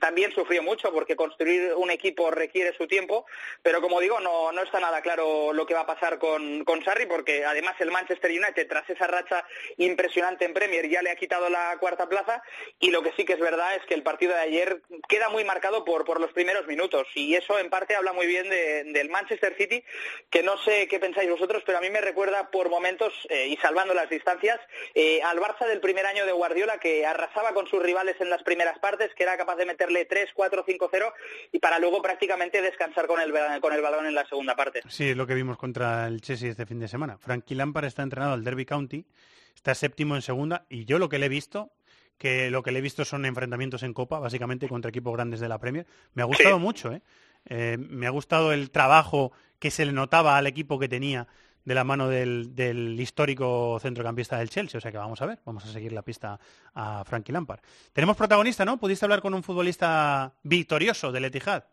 también sufrió mucho porque construir un equipo requiere su tiempo, pero como digo, no, no está nada claro lo que va a pasar con, con Sarri porque además el Manchester United tras esa racha impresionante en Premier ya le ha quitado la cuarta plaza. Y lo que sí que es verdad es que el partido de ayer queda muy marcado por, por los primeros minutos. Y eso en parte habla muy bien de- del Manchester City que no sé qué pensáis vosotros pero a mí me recuerda por momentos eh, y salvando las distancias eh, al Barça del primer año de Guardiola que arrasaba con sus rivales en las primeras partes que era capaz de meterle 3, 4, 5, 0 y para luego prácticamente descansar con el, con el balón en la segunda parte. Sí, es lo que vimos contra el Chelsea este fin de semana. Frankie Lampard está entrenado al Derby County, está séptimo en segunda y yo lo que le he visto, que lo que le he visto son enfrentamientos en Copa, básicamente contra equipos grandes de la Premier. Me ha gustado mucho, ¿eh? Eh, Me ha gustado el trabajo que se le notaba al equipo que tenía de la mano del, del histórico centrocampista del Chelsea. O sea que vamos a ver, vamos a seguir la pista a Frankie Lampard. Tenemos protagonista, ¿no? ¿Pudiste hablar con un futbolista victorioso del Etihad?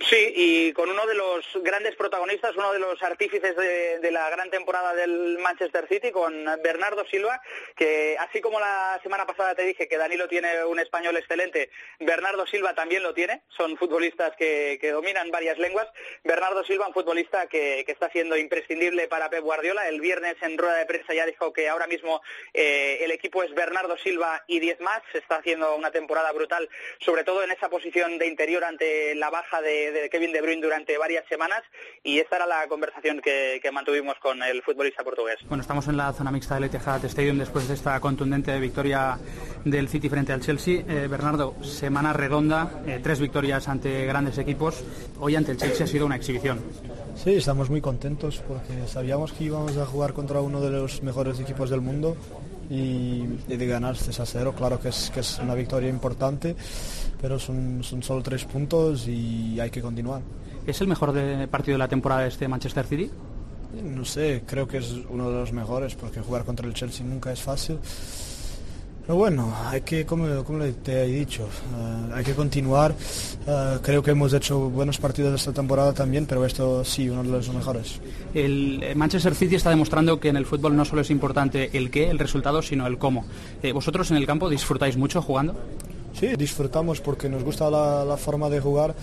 Sí, y con uno de los grandes protagonistas, uno de los artífices de, la gran temporada del Manchester City, con Bernardo Silva, que así como la semana pasada te dije que Danilo tiene un español excelente, Bernardo Silva también lo tiene, son futbolistas que, dominan varias lenguas. Bernardo Silva, un futbolista que, que está siendo imprescindible para Pep Guardiola. El viernes en rueda de prensa ya dijo que ahora mismo eh, el equipo es Bernardo Silva y 10 más. Se está haciendo una temporada brutal, sobre todo en esa posición de interior ante la baja de, de Kevin De Bruyne durante varias semanas. Y esta era la conversación que, que mantuvimos con el futbolista portugués. Bueno, estamos en la zona mixta del Etihad Stadium después de esta contundente victoria del City frente al Chelsea. Eh, Bernardo, semana redonda, eh, tres victorias ante grandes equipos. Hoy ante el Chelsea ha sido una exhibición. Sí, estamos muy contentos porque sabíamos que íbamos a jugar contra uno de los mejores equipos del mundo y, y de ganar 6 a 0, claro que es, que es una victoria importante, pero son, son solo tres puntos y hay que continuar. ¿Es el mejor de- partido de la temporada este Manchester City? No sé, creo que es uno de los mejores porque jugar contra el Chelsea nunca es fácil. Pero bueno, hay que, como, como te he dicho, eh, hay que continuar. Eh, creo que hemos hecho buenos partidos esta temporada también, pero esto sí, uno de los mejores. El Manchester City está demostrando que en el fútbol no solo es importante el qué, el resultado, sino el cómo. Eh, ¿Vosotros en el campo disfrutáis mucho jugando? Sí, disfrutamos porque nos gusta la, la forma de jugar,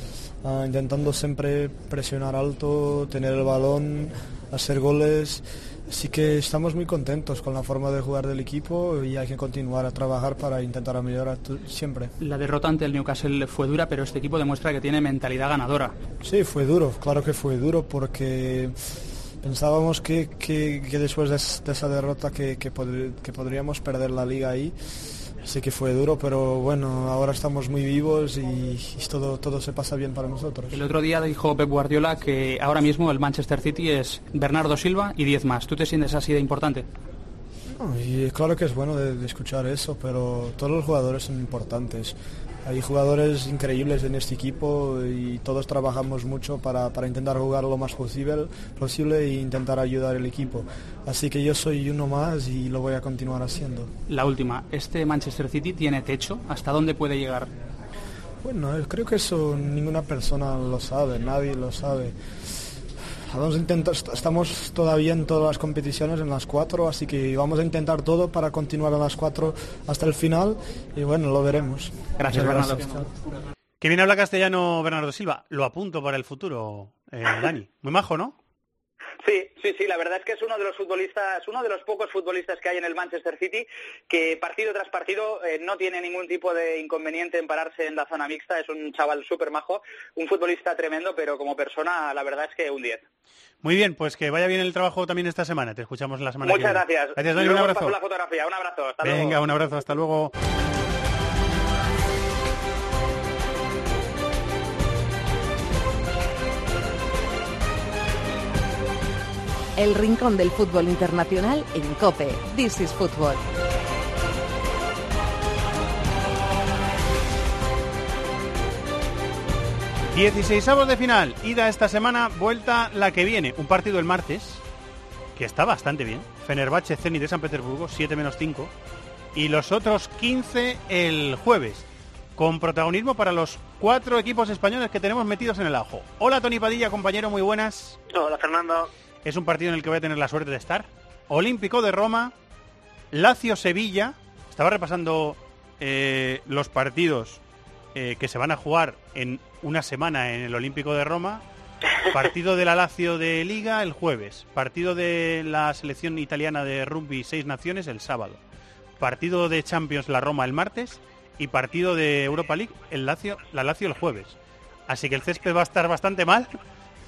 ah, intentando siempre presionar alto, tener el balón, hacer goles. Así que estamos muy contentos con la forma de jugar del equipo y hay que continuar a trabajar para intentar mejorar siempre. La derrota ante el Newcastle fue dura, pero este equipo demuestra que tiene mentalidad ganadora. Sí, fue duro, claro que fue duro porque pensábamos que, que- que después de, es- de esa derrota que, que podríamos perder la liga ahí. Así que fue duro, pero bueno, ahora estamos muy vivos y, y todo, todo se pasa bien para nosotros. El otro día dijo Pep Guardiola que ahora mismo el Manchester City es Bernardo Silva y 10 más. ¿Tú te sientes así de importante? No, y claro que es bueno de, de escuchar eso, pero todos los jugadores son importantes. Hay jugadores increíbles en este equipo y todos trabajamos mucho para, para intentar jugar lo más posible, posible e intentar ayudar al equipo. Así que yo soy uno más y lo voy a continuar haciendo. La última, ¿este Manchester City tiene techo? ¿Hasta dónde puede llegar? Bueno, creo que eso ninguna persona lo sabe, nadie lo sabe. Vamos a intentar, est- estamos todavía en todas las competiciones, en las cuatro, así que vamos a intentar todo para continuar en las cuatro hasta el final y bueno, lo veremos. Gracias, Bernardo. Que bien habla castellano Bernardo Silva. Lo apunto para el futuro, eh, Dani. Muy majo, ¿no? Sí, sí, sí, la verdad es que es uno de los futbolistas, uno de los pocos futbolistas que hay en el Manchester City que partido tras partido eh, no tiene ningún tipo de inconveniente en pararse en la zona mixta, es un chaval súper majo, un futbolista tremendo, pero como persona la verdad es que un 10. Muy bien, pues que vaya bien el trabajo también esta semana. Te escuchamos la semana Muchas que viene. gracias. Gracias, Dani. Un abrazo. paso la fotografía, un abrazo, hasta luego. Venga, un abrazo. Hasta luego. El rincón del fútbol internacional en COPE. This is Football. Dieciseisavos de final, ida esta semana, vuelta la que viene. Un partido el martes, que está bastante bien. Fenerbahce Zenit de San Petersburgo, 7 menos 5. Y los otros 15 el jueves, con protagonismo para los cuatro equipos españoles que tenemos metidos en el ajo. Hola Tony Padilla, compañero, muy buenas. Hola Fernando. Es un partido en el que voy a tener la suerte de estar. Olímpico de Roma, Lazio Sevilla. Estaba repasando eh, los partidos eh, que se van a jugar en una semana en el Olímpico de Roma. Partido de la Lazio de Liga el jueves. Partido de la selección italiana de rugby Seis Naciones el sábado. Partido de Champions la Roma el martes. Y partido de Europa League el Lazio, la Lazio el jueves. Así que el césped va a estar bastante mal,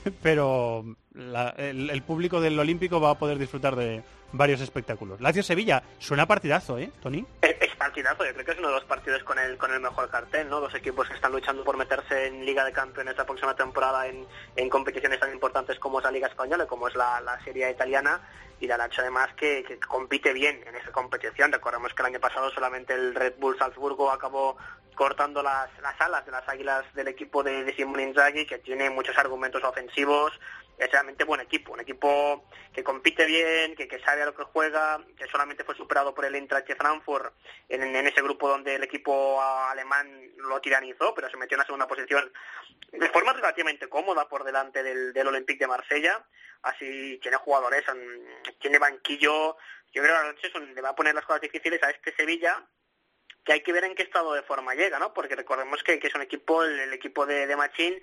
<laughs> pero la- el, público del Olímpico va a poder disfrutar de varios espectáculos. Lazio Sevilla, suena partidazo, ¿eh, Tony? Es, es partidazo, yo creo que es uno de los partidos con el, con el mejor cartel, ¿no? Dos equipos que están luchando por meterse en Liga de Campeones la próxima temporada en, en competiciones tan importantes como es la Liga Española, como es la, la Serie italiana, y la Lazio además que, compite bien en esa competición. Recordemos que el año pasado solamente el Red Bull Salzburgo acabó cortando las, las alas de las águilas del equipo de, de Simone Inzaghi, que tiene muchos argumentos ofensivos, es realmente buen equipo, un equipo que compite bien, que, sabe a lo que juega, que solamente fue superado por el Eintracht Frankfurt en, ese grupo donde el equipo alemán lo tiranizó, pero se metió en la segunda posición de forma relativamente cómoda por delante del, del Olympique de Marsella, así tiene jugadores, tiene banquillo, yo creo que la noche le va a poner las cosas difíciles a este Sevilla, que hay que ver en qué estado de forma llega, ¿no? Porque recordemos que, que es un equipo, el, equipo de, de Machín,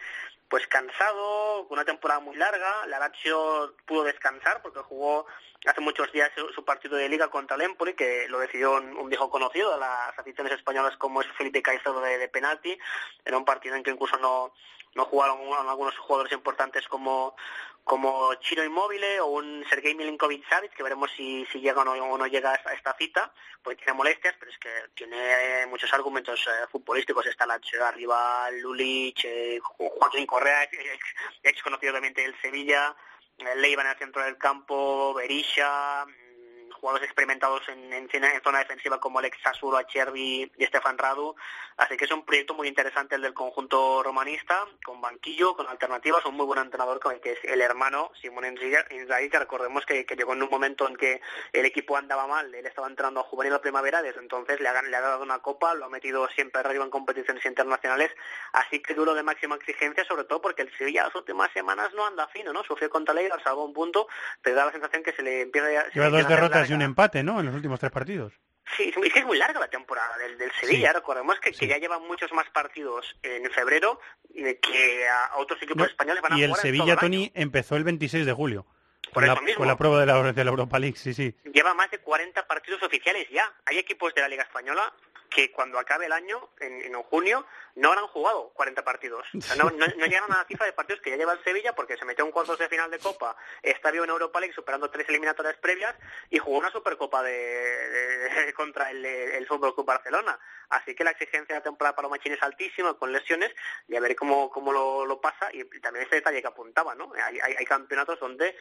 pues cansado, con una temporada muy larga. La Lazio pudo descansar porque jugó hace muchos días su, su partido de liga contra el Empoli, que lo decidió un, un viejo conocido de las aficiones españolas como es Felipe Caicedo de, de penalti. Era un partido en que incluso no, no jugaron algunos jugadores importantes como como Chiro Inmóvil o un Sergei Milinkovic Savic, que veremos si, si llega o no, o no llega a esta, cita, porque tiene molestias, pero es que tiene muchos argumentos eh, futbolísticos. Está la arriba, Lulich, eh, Joaquín Correa, <laughs> ex, ex conocido también del Sevilla, eh, Leiva en el centro del campo, Berisha, jugadores experimentados en, en, en zona defensiva como Alex Sasuro, Achervi y Stefan Radu. Así que es un proyecto muy interesante el del conjunto romanista, con banquillo, con alternativas, un muy buen entrenador que es el hermano Simón Inzaghi, que recordemos que, que, llegó en un momento en que el equipo andaba mal, él estaba entrando a juvenil a primavera, desde entonces le ha, le ha dado una copa, lo ha metido siempre arriba en competiciones internacionales, así que duro de máxima exigencia, sobre todo porque el Sevilla las últimas semanas no anda fino, ¿no? Sufrió contra el Eibar, salvó un punto, pero da la sensación que se le empieza a... Lleva dos derrotas y un empate, ¿no? En los últimos tres partidos. Sí, es que es muy larga la temporada del, del Sevilla. Sí. Recordemos que, sí. que, ya llevan muchos más partidos en febrero que a, otros equipos no, españoles van a y jugar el Sevilla, el Tony, empezó el 26 de julio. Por con, la, mismo. con la prueba de la, de la Europa League, sí, sí. Lleva más de 40 partidos oficiales ya. Hay equipos de la Liga Española que cuando acabe el año, en, en junio, no habrán jugado 40 partidos. O sea, no, no, no, llegaron a la cifra de partidos que ya lleva el Sevilla porque se metió en cuartos de final de Copa, está vivo en Europa League superando tres eliminatorias previas y jugó una Supercopa de, contra el, el Fútbol Club Barcelona. Así que la exigencia de la temporada para Machín es altísima con lesiones y a ver cómo, cómo lo, pasa y, también este detalle que apuntaba, ¿no? Hay, hay campeonatos donde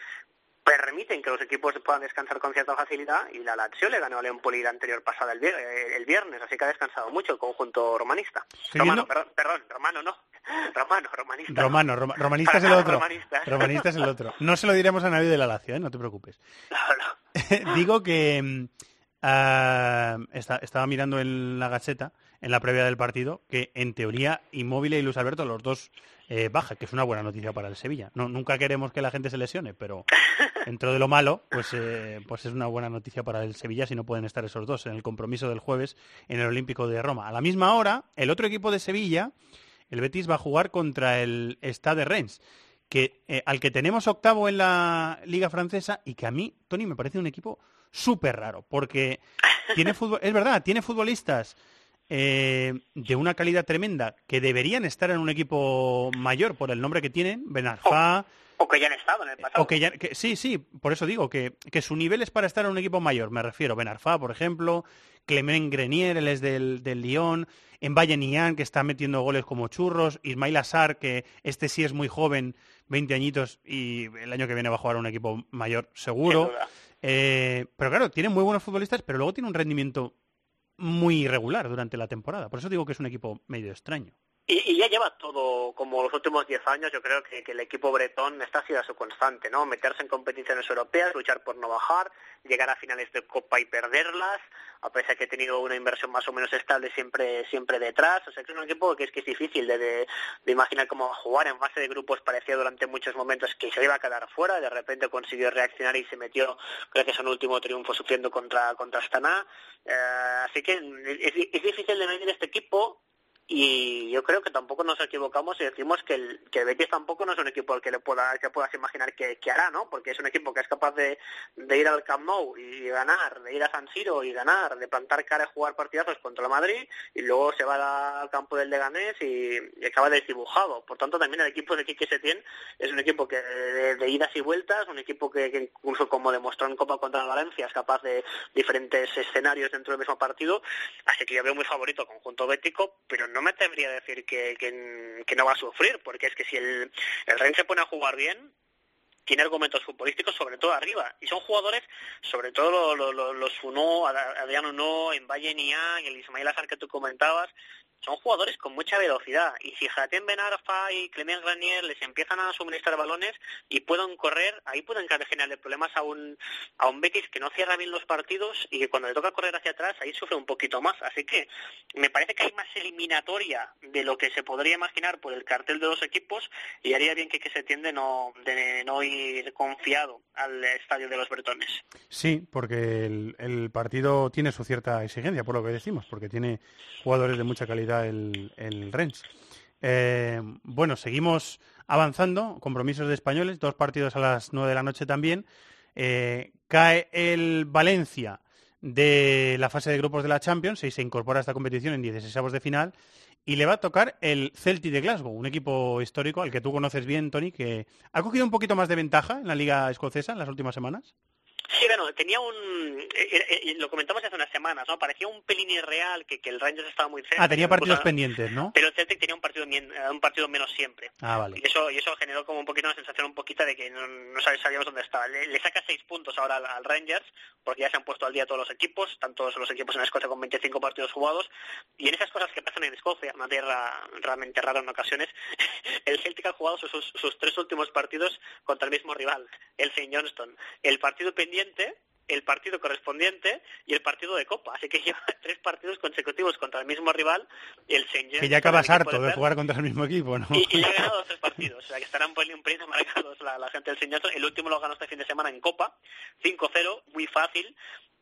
permiten que los equipos puedan descansar con cierta facilidad y la Lazio le ganó al Empoli la anterior pasada el, viernes, el viernes, así que ha descansado mucho el conjunto romanista. Romano, perdón, perdón, romano no, <laughs> romano, romanista. Romano, no. Roma, romanista es el <laughs> otro. Romanista. romanista es el otro. No se lo diremos a nadie de la Lazio, ¿eh? no te preocupes. No, no. <laughs> Digo que uh, está, estaba mirando en la gacheta, en la previa del partido, que en teoría Inmóvil y Luis Alberto, los dos eh, baja, que es una buena noticia para el Sevilla. No, nunca queremos que la gente se lesione, pero <laughs> dentro de lo malo, pues, eh, pues es una buena noticia para el Sevilla si no pueden estar esos dos en el compromiso del jueves en el Olímpico de Roma. A la misma hora, el otro equipo de Sevilla, el Betis, va a jugar contra el Stade de Rennes, que, eh, al que tenemos octavo en la Liga Francesa y que a mí, Tony, me parece un equipo súper raro, porque tiene <laughs> fútbol, es verdad, tiene futbolistas eh, de una calidad tremenda que deberían estar en un equipo mayor por el nombre que tienen, Ben Arfa, O que ya han estado en el pasado. O que ya, que- sí, sí, por eso digo que, que su nivel es para estar en un equipo mayor. Me refiero Ben Arfa, por ejemplo, Clement Grenier, él es del, del Lyon, en Valle Nian, que está metiendo goles como churros, Ismail Assar, que este sí es muy joven, 20 añitos, y el año que viene va a jugar a un equipo mayor seguro. Eh, pero claro, tiene muy buenos futbolistas, pero luego tiene un rendimiento muy irregular durante la temporada. Por eso digo que es un equipo medio extraño. Y, y ya lleva todo, como los últimos 10 años, yo creo que, que el equipo bretón está siendo su constante, ¿no? Meterse en competiciones europeas, luchar por no bajar, llegar a finales de Copa y perderlas, a pesar que ha tenido una inversión más o menos estable siempre siempre detrás. O sea, que es un equipo que es que es difícil de, de- de imaginar cómo jugar. En fase de grupos parecía durante muchos momentos que se iba a quedar fuera, de repente consiguió reaccionar y se metió gracias a un último triunfo sufriendo contra, contra Astana. Eh, así que es difícil de medir este equipo y yo creo que tampoco nos equivocamos si decimos que el, que Betis tampoco no es un equipo al que le pueda, que puedas imaginar que, hará, ¿no? Porque es un equipo que es capaz de, de ir al Camp Nou y ganar, de ir a San Siro y ganar, de plantar cara y jugar partidazos contra el Madrid y luego se va al campo del Leganés y, y acaba desdibujado. Por tanto, también el equipo de Quique Setién es un equipo que de, idas y vueltas, un equipo que, que incluso como demostró en Copa contra el Valencia es capaz de diferentes escenarios dentro del mismo partido. Así que yo veo muy favorito conjunto bético, pero no me atrevería a decir que, que, no va a sufrir, porque es que si el, el Rennes se pone a jugar bien, tiene argumentos futbolísticos sobre todo arriba. Y son jugadores sobre todo lo- lo- lo- los Funó, Ad- Adriano No, en Valle Niang, el Ismail Azar que tú comentabas son jugadores con mucha velocidad y si Jaten Benarfa y Clement Granier les empiezan a suministrar balones y pueden correr, ahí pueden generarle problemas a un a un Betis que no cierra bien los partidos y que cuando le toca correr hacia atrás ahí sufre un poquito más, así que me parece que hay más eliminatoria de lo que se podría imaginar por el cartel de los equipos y haría bien que, que se tiende no de no ir confiado al estadio de los Bretones. Sí, porque el, el partido tiene su cierta exigencia, por lo que decimos, porque tiene jugadores de mucha calidad el, el Rennes. Eh, bueno, seguimos avanzando, compromisos de españoles, dos partidos a las nueve de la noche también. Eh, cae el Valencia de la fase de grupos de la Champions y se incorpora a esta competición en 16 de final y le va a tocar el Celtic de Glasgow, un equipo histórico al que tú conoces bien, Tony, que ha cogido un poquito más de ventaja en la liga escocesa en las últimas semanas. Sí, bueno, tenía un... eh, eh, eh, lo comentamos hace unas semanas, ¿no? Parecía un pelín irreal que, que el Rangers estaba muy cerca. Ah, tenía partidos pendientes, ¿no? Pero el Celtic tenía un partido, un partido menos siempre. Ah, vale. Y eso, y eso generó como un poquito una sensación un poquito de que no, no sab- sabíamos dónde estaba. Le, le saca seis puntos ahora al, al Rangers, porque ya se han puesto al día todos los equipos, tanto los equipos en Escocia con 25 partidos jugados. Y en esas cosas que pasan en Escocia, una tierra realmente rara en ocasiones, <laughs> el Celtic ha jugado sus, sus- sus tres últimos partidos contra el mismo rival, el St. Johnston. El partido pendiente el partido correspondiente y el partido de Copa. Así que <laughs> lleva tres partidos consecutivos contra el mismo rival, el. Johnston. Que ya acabas harto de jugar contra el mismo equipo, ¿no? y, y ha <laughs> ganado tres partidos, o sea que estarán un pelín marcados la, la gente del Señor. El último lo ganó este fin de semana en Copa, 5-0, muy fácil.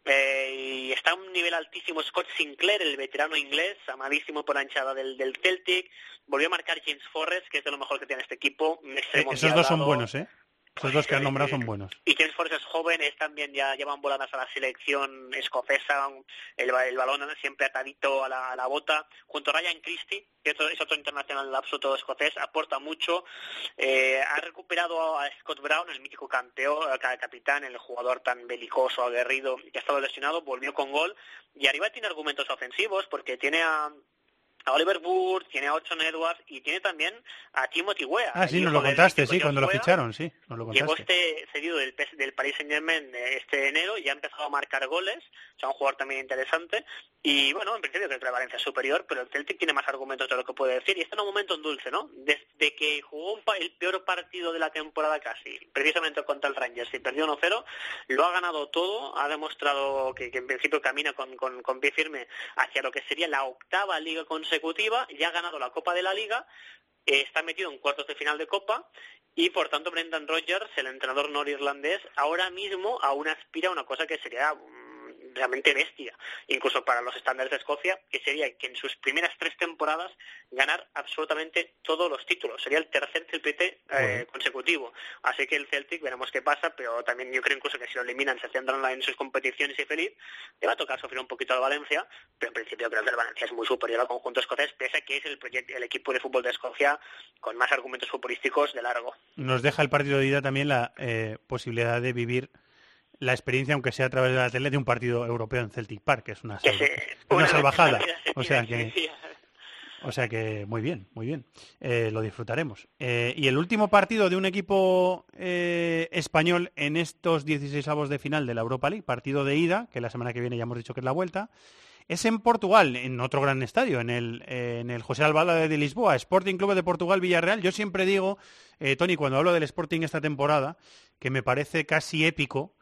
Eh, y está a un nivel altísimo Scott Sinclair, el veterano inglés, amadísimo por la hinchada del, del Celtic. Volvió a marcar James Forrest, que es de lo mejor que tiene este equipo. Eh, esos dos son buenos, ¿eh? Esos dos que has nombrado son buenos. Y James Forrest es joven, es también ya llevan voladas a la selección escocesa, el, el balón siempre atadito a la, a la bota, junto a Ryan Christie, que es otro, internacional absoluto escocés, aporta mucho, eh, ha recuperado a Scott Brown, el mítico canteo, ca- capitán, el jugador tan belicoso, aguerrido, que ha estado lesionado, volvió con gol, y arriba tiene argumentos ofensivos, porque tiene a a Oliver Wood, tiene a Ochon Edwards y tiene también a Timothy Weah. Ah, sí, nos lo contaste, sí, cuando lo ficharon, sí, nos lo Llegó contaste. este cedido del, del Paris Saint Germain este enero y ha empezado a marcar goles, o sea, un jugador también interesante. Y bueno, en principio creo que la Valencia es superior, pero el Celtic tiene más argumentos de lo que puede decir. Y está en un momento en dulce, ¿no? Desde que jugó el peor partido de la temporada casi, precisamente contra el Rangers, y perdió 1-0, lo ha ganado todo, ha demostrado que, que en principio camina con, con, con pie firme hacia lo que sería la octava liga consecutiva, ya ha ganado la Copa de la Liga, eh, está metido en cuartos de final de Copa y por tanto Brendan Rodgers, el entrenador norirlandés, ahora mismo aún aspira a una cosa que sería realmente bestia, incluso para los estándares de Escocia, que sería que en sus primeras tres temporadas ganar absolutamente todos los títulos. Sería el tercer triplete eh, consecutivo. Así que el Celtic veremos qué pasa, pero también yo creo incluso que si lo eliminan, se centran en sus competiciones y feliz, le va a tocar sufrir un poquito al Valencia, pero en principio creo que el Valencia es muy superior al conjunto escocés, pese a que es el, el equipo de fútbol de Escocia con más argumentos futbolísticos de largo. Nos deja el partido de ida también la eh, posibilidad de vivir la experiencia, aunque sea a través de la tele, de un partido europeo en Celtic Park, que es una, una salvajada. O sea que, o sea que muy bien, muy bien. Eh, lo disfrutaremos. Eh, y el último partido de un equipo eh, español en estos 16 avos de final de la Europa League, partido de ida, que la semana que viene ya hemos dicho que es la vuelta, es en Portugal, en otro gran estadio, en el, en el José Albalade de Lisboa, Sporting Club de Portugal Villarreal. Yo siempre digo, Tony, cuando hablo del Sporting esta temporada, que me parece casi épico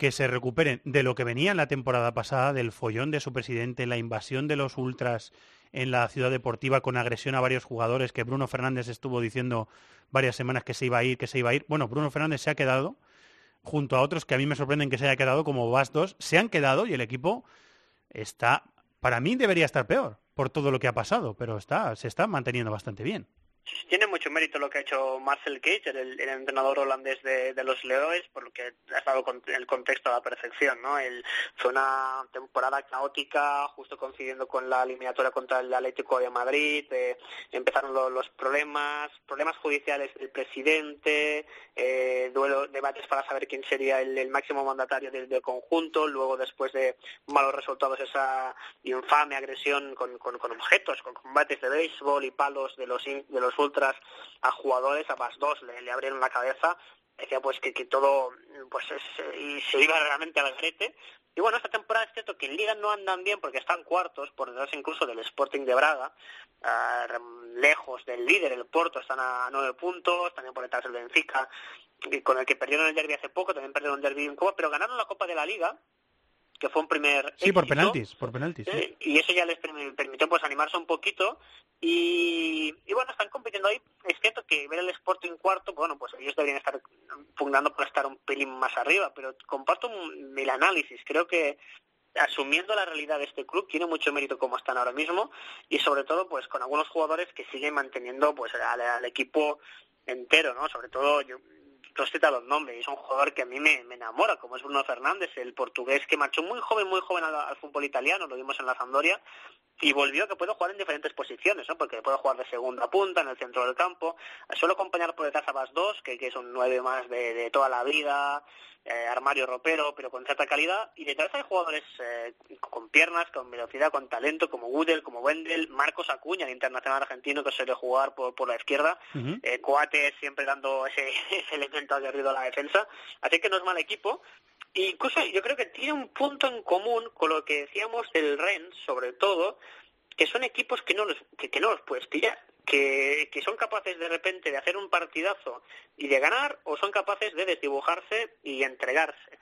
que se recuperen de lo que venía en la temporada pasada, del follón de su presidente, la invasión de los ultras en la ciudad deportiva con agresión a varios jugadores, que Bruno Fernández estuvo diciendo varias semanas que se iba a ir, que se iba a ir. Bueno, Bruno Fernández se ha quedado, junto a otros que a mí me sorprenden que se haya quedado, como Bastos, se han quedado y el equipo está, para mí debería estar peor por todo lo que ha pasado, pero está, se está manteniendo bastante bien. Tiene mucho mérito lo que ha hecho Marcel Cage, el, entrenador holandés de, los Leoes, por lo que ha estado con el contexto a la perfección. ¿no? fue una temporada caótica, justo coincidiendo con la eliminatoria contra el Atlético de Madrid. Eh, empezaron los problemas, problemas judiciales del presidente, eh, duelo, debates para saber quién sería el, máximo mandatario del, conjunto. Luego, después de malos resultados, esa infame agresión con, objetos, con combates de béisbol y palos de los, de los ultras a jugadores, a más dos le, abrieron la cabeza, decía pues que, que todo pues y se iba realmente al grete. Y bueno, esta temporada es cierto que en Liga no andan bien porque están cuartos, por detrás incluso del Sporting de Braga, ah, lejos del líder, el Porto, están a nueve puntos, también por detrás del Benfica, con el que perdieron el derby hace poco, también perdieron el derby en Cuba, pero ganaron la Copa de la Liga, que fue un primer sí por penaltis por penaltis y eso ya les permitió pues animarse un poquito. Y, bueno están compitiendo ahí. Es cierto que ver el Sporting cuarto bueno pues ellos deberían estar pugnando por estar un pelín más arriba pero comparto el análisis. Creo que asumiendo la realidad de este club tiene mucho mérito como están ahora mismo y sobre todo pues con algunos jugadores que siguen manteniendo pues al, al equipo entero no sobre todo yo tú has citado el nombre, y es un jugador que a mí me, enamora, como es Bruno Fernández, el portugués que marchó muy joven, muy joven al, fútbol italiano, lo vimos en la Sampdoria, y volvió que puede jugar en diferentes posiciones, ¿no? porque puede jugar de segunda punta, en el centro del campo, suele acompañar por detrás a Bas 2, que, que es un nueve más de toda la vida, eh, armario ropero, pero con cierta calidad. Y detrás hay jugadores eh, con piernas, con velocidad, con talento, como Woodell, como Wendell, Marcos Acuña, el internacional argentino que suele jugar por, por la izquierda, eh, Coate siempre dando ese, <laughs> ese elemento aguerrido a la defensa. Así que no es mal equipo. incluso yo creo que tiene un punto en común con lo que decíamos del Rennes, sobre todo, que son equipos que no los, que, que no los puedes pillar que, son capaces de repente de hacer un partidazo y de ganar o son capaces de desdibujarse y entregarse.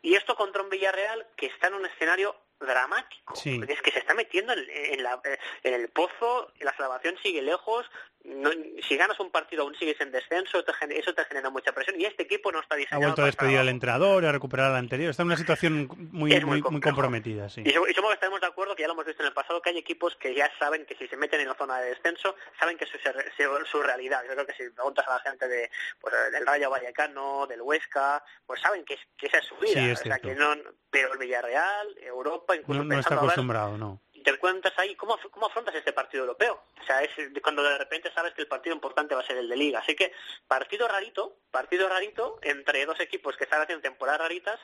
Y esto contra un Villarreal que está en un escenario dramático. Es que se está metiendo en, en, el pozo, la salvación sigue lejos, si ganas un partido aún sigues en descenso, eso te genera mucha presión y este equipo no está diseñado. Ha vuelto a despedir al entrenador, a recuperar al anterior, está en una situación muy, muy, muy, comprometida. Sí. Y, somos, que estaremos de acuerdo, que ya lo hemos visto en el pasado, que hay equipos que ya saben que si se meten en la zona de descenso, saben que es su, realidad. Yo creo que si preguntas a la gente de, pues, del Rayo Vallecano, del Huesca, pues saben que, esa es su vida. o sea, que no, pero el Villarreal, Europa, incluso no, está acostumbrado, no te cuentas ahí, ¿cómo, ¿cómo afrontas este partido europeo? O sea, es cuando de repente sabes que el partido importante va a ser el de Liga. Así que partido rarito, partido rarito entre dos equipos que están haciendo temporadas raritas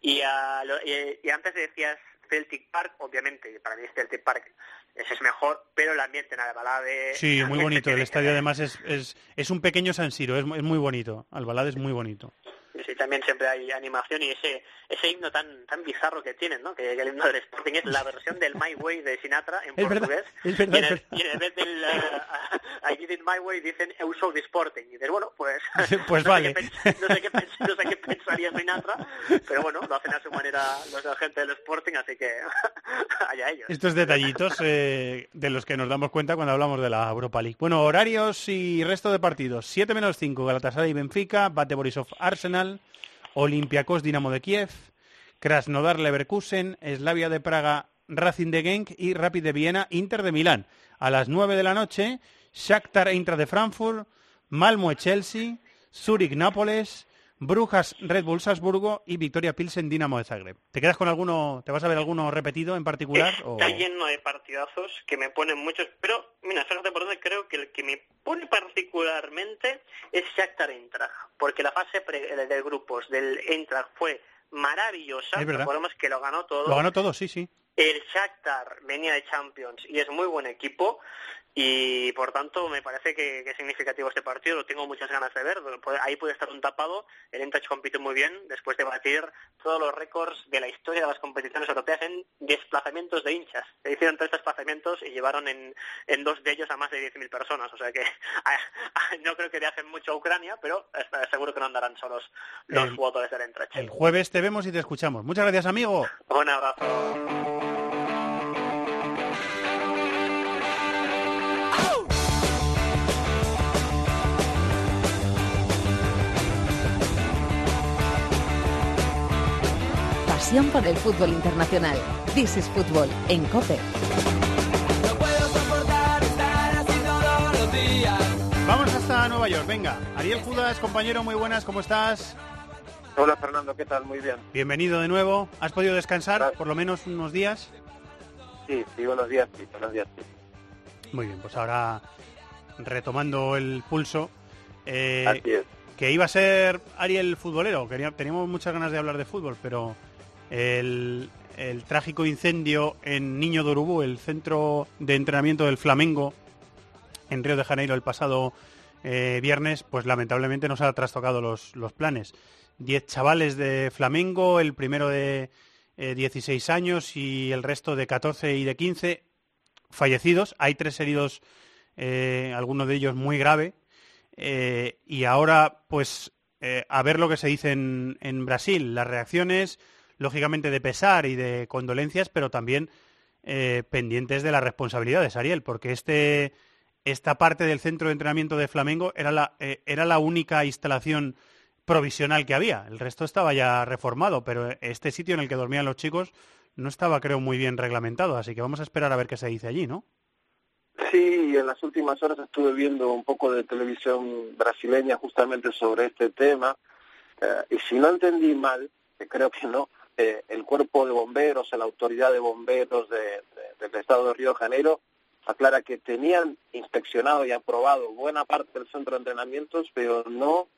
y, y, antes decías Celtic Park, obviamente, para mí Celtic Park ese es mejor, pero el ambiente en Albalade... Sí, muy <laughs> bonito. El estadio además es, es, es un pequeño San Siro, es, es muy bonito. Albalade es muy bonito sí, también siempre hay animación y ese ese himno tan tan bizarro que tienen, ¿no? Que, el himno del Sporting es la versión del My Way de Sinatra en <laughs> portugués. es verdad, y, en, vez del uh, I did it my way dicen Eu sou de Sporting. Y dices, bueno, pues... <laughs> pues vale. <laughs> no, sé qué, no sé qué pensaría Sinatra, pero bueno, lo hacen a su manera los gente del Sporting, así que <laughs> Estos detallitos eh, de los que nos damos cuenta cuando hablamos de la Europa League. Bueno, horarios y resto de partidos. 7 menos 5, Galatasaray Benfica, Bate Borisov Arsenal, Olympiacos Dinamo de Kiev, Krasnodar Leverkusen, Slavia de Praga, Racing de Genk y Rapid de Viena, Inter de Milán. A las 9 de la noche, Shakhtar Eintracht de Frankfurt, Malmo Chelsea, Zurich Nápoles, Brujas Red Bull Salzburgo y Victoria Pilsen Dinamo de Zagreb. ¿Te quedas con alguno, te vas a ver alguno repetido en particular? o- Está lleno de partidazos que me ponen muchos, pero mira, fíjate por dónde creo que el que me pone particularmente es Shakhtar Eintracht, porque la fase pre- de, de grupos del Eintracht fue maravillosa, recordemos que lo ganó todo. Lo ganó todo, sí, sí. El Shakhtar venía de Champions y es muy buen equipo y por tanto me parece que, que es significativo este partido, lo tengo muchas ganas de ver, ahí puede estar un tapado, el Eintracht compite muy bien después de batir todos los récords de la historia de las competiciones europeas en desplazamientos de hinchas. Se hicieron tres desplazamientos y llevaron en, en dos de ellos a más de 10.000 personas, o sea que <laughs> no creo que le hacen mucho a Ucrania, pero eh, seguro que no andarán solos los jugadores del Eintracht. El jueves te vemos y te escuchamos. Muchas gracias, amigo. Un abrazo. Pasión por el fútbol internacional. This is Fútbol en COPE. Vamos hasta Nueva York, venga. Ariel Judas, compañero, muy buenas, ¿cómo estás? Hola Fernando, ¿qué tal? Muy bien. Bienvenido de nuevo. ¿Has podido descansar por lo menos unos días? Sí, sí, buenos días, sí, buenos días. sí. Muy bien, pues ahora retomando el pulso. eh, Así es. Que iba a ser Ariel futbolero. Quería, teníamos muchas ganas de hablar de fútbol, pero el, trágico incendio en Niño de Urubú, el centro de entrenamiento del Flamengo en Río de Janeiro el pasado eh, viernes, pues lamentablemente nos ha trastocado los, los planes. Diez chavales de Flamengo, el primero de eh, 16 años y el resto de 14 y de 15 fallecidos. Hay tres heridos, eh, algunos de ellos muy grave. Eh, y ahora, pues, a ver lo que se dice en Brasil. Las reacciones, lógicamente, de pesar y de condolencias, pero también eh, pendientes de las responsabilidades, Ariel, porque este, esta parte del centro de entrenamiento de Flamengo era la, eh, era la única instalación provisional que había. El resto estaba ya reformado, pero este sitio en el que dormían los chicos no estaba, creo, muy bien reglamentado. Así que vamos a esperar a ver qué se dice allí, ¿no? Sí, en las últimas horas estuve viendo un poco de televisión brasileña justamente sobre este tema eh, y si no entendí mal, que creo que no, eh, el cuerpo de bomberos, la autoridad de bomberos de- de- del estado de Río de Janeiro aclara que tenían inspeccionado y aprobado buena parte del centro de entrenamientos, pero no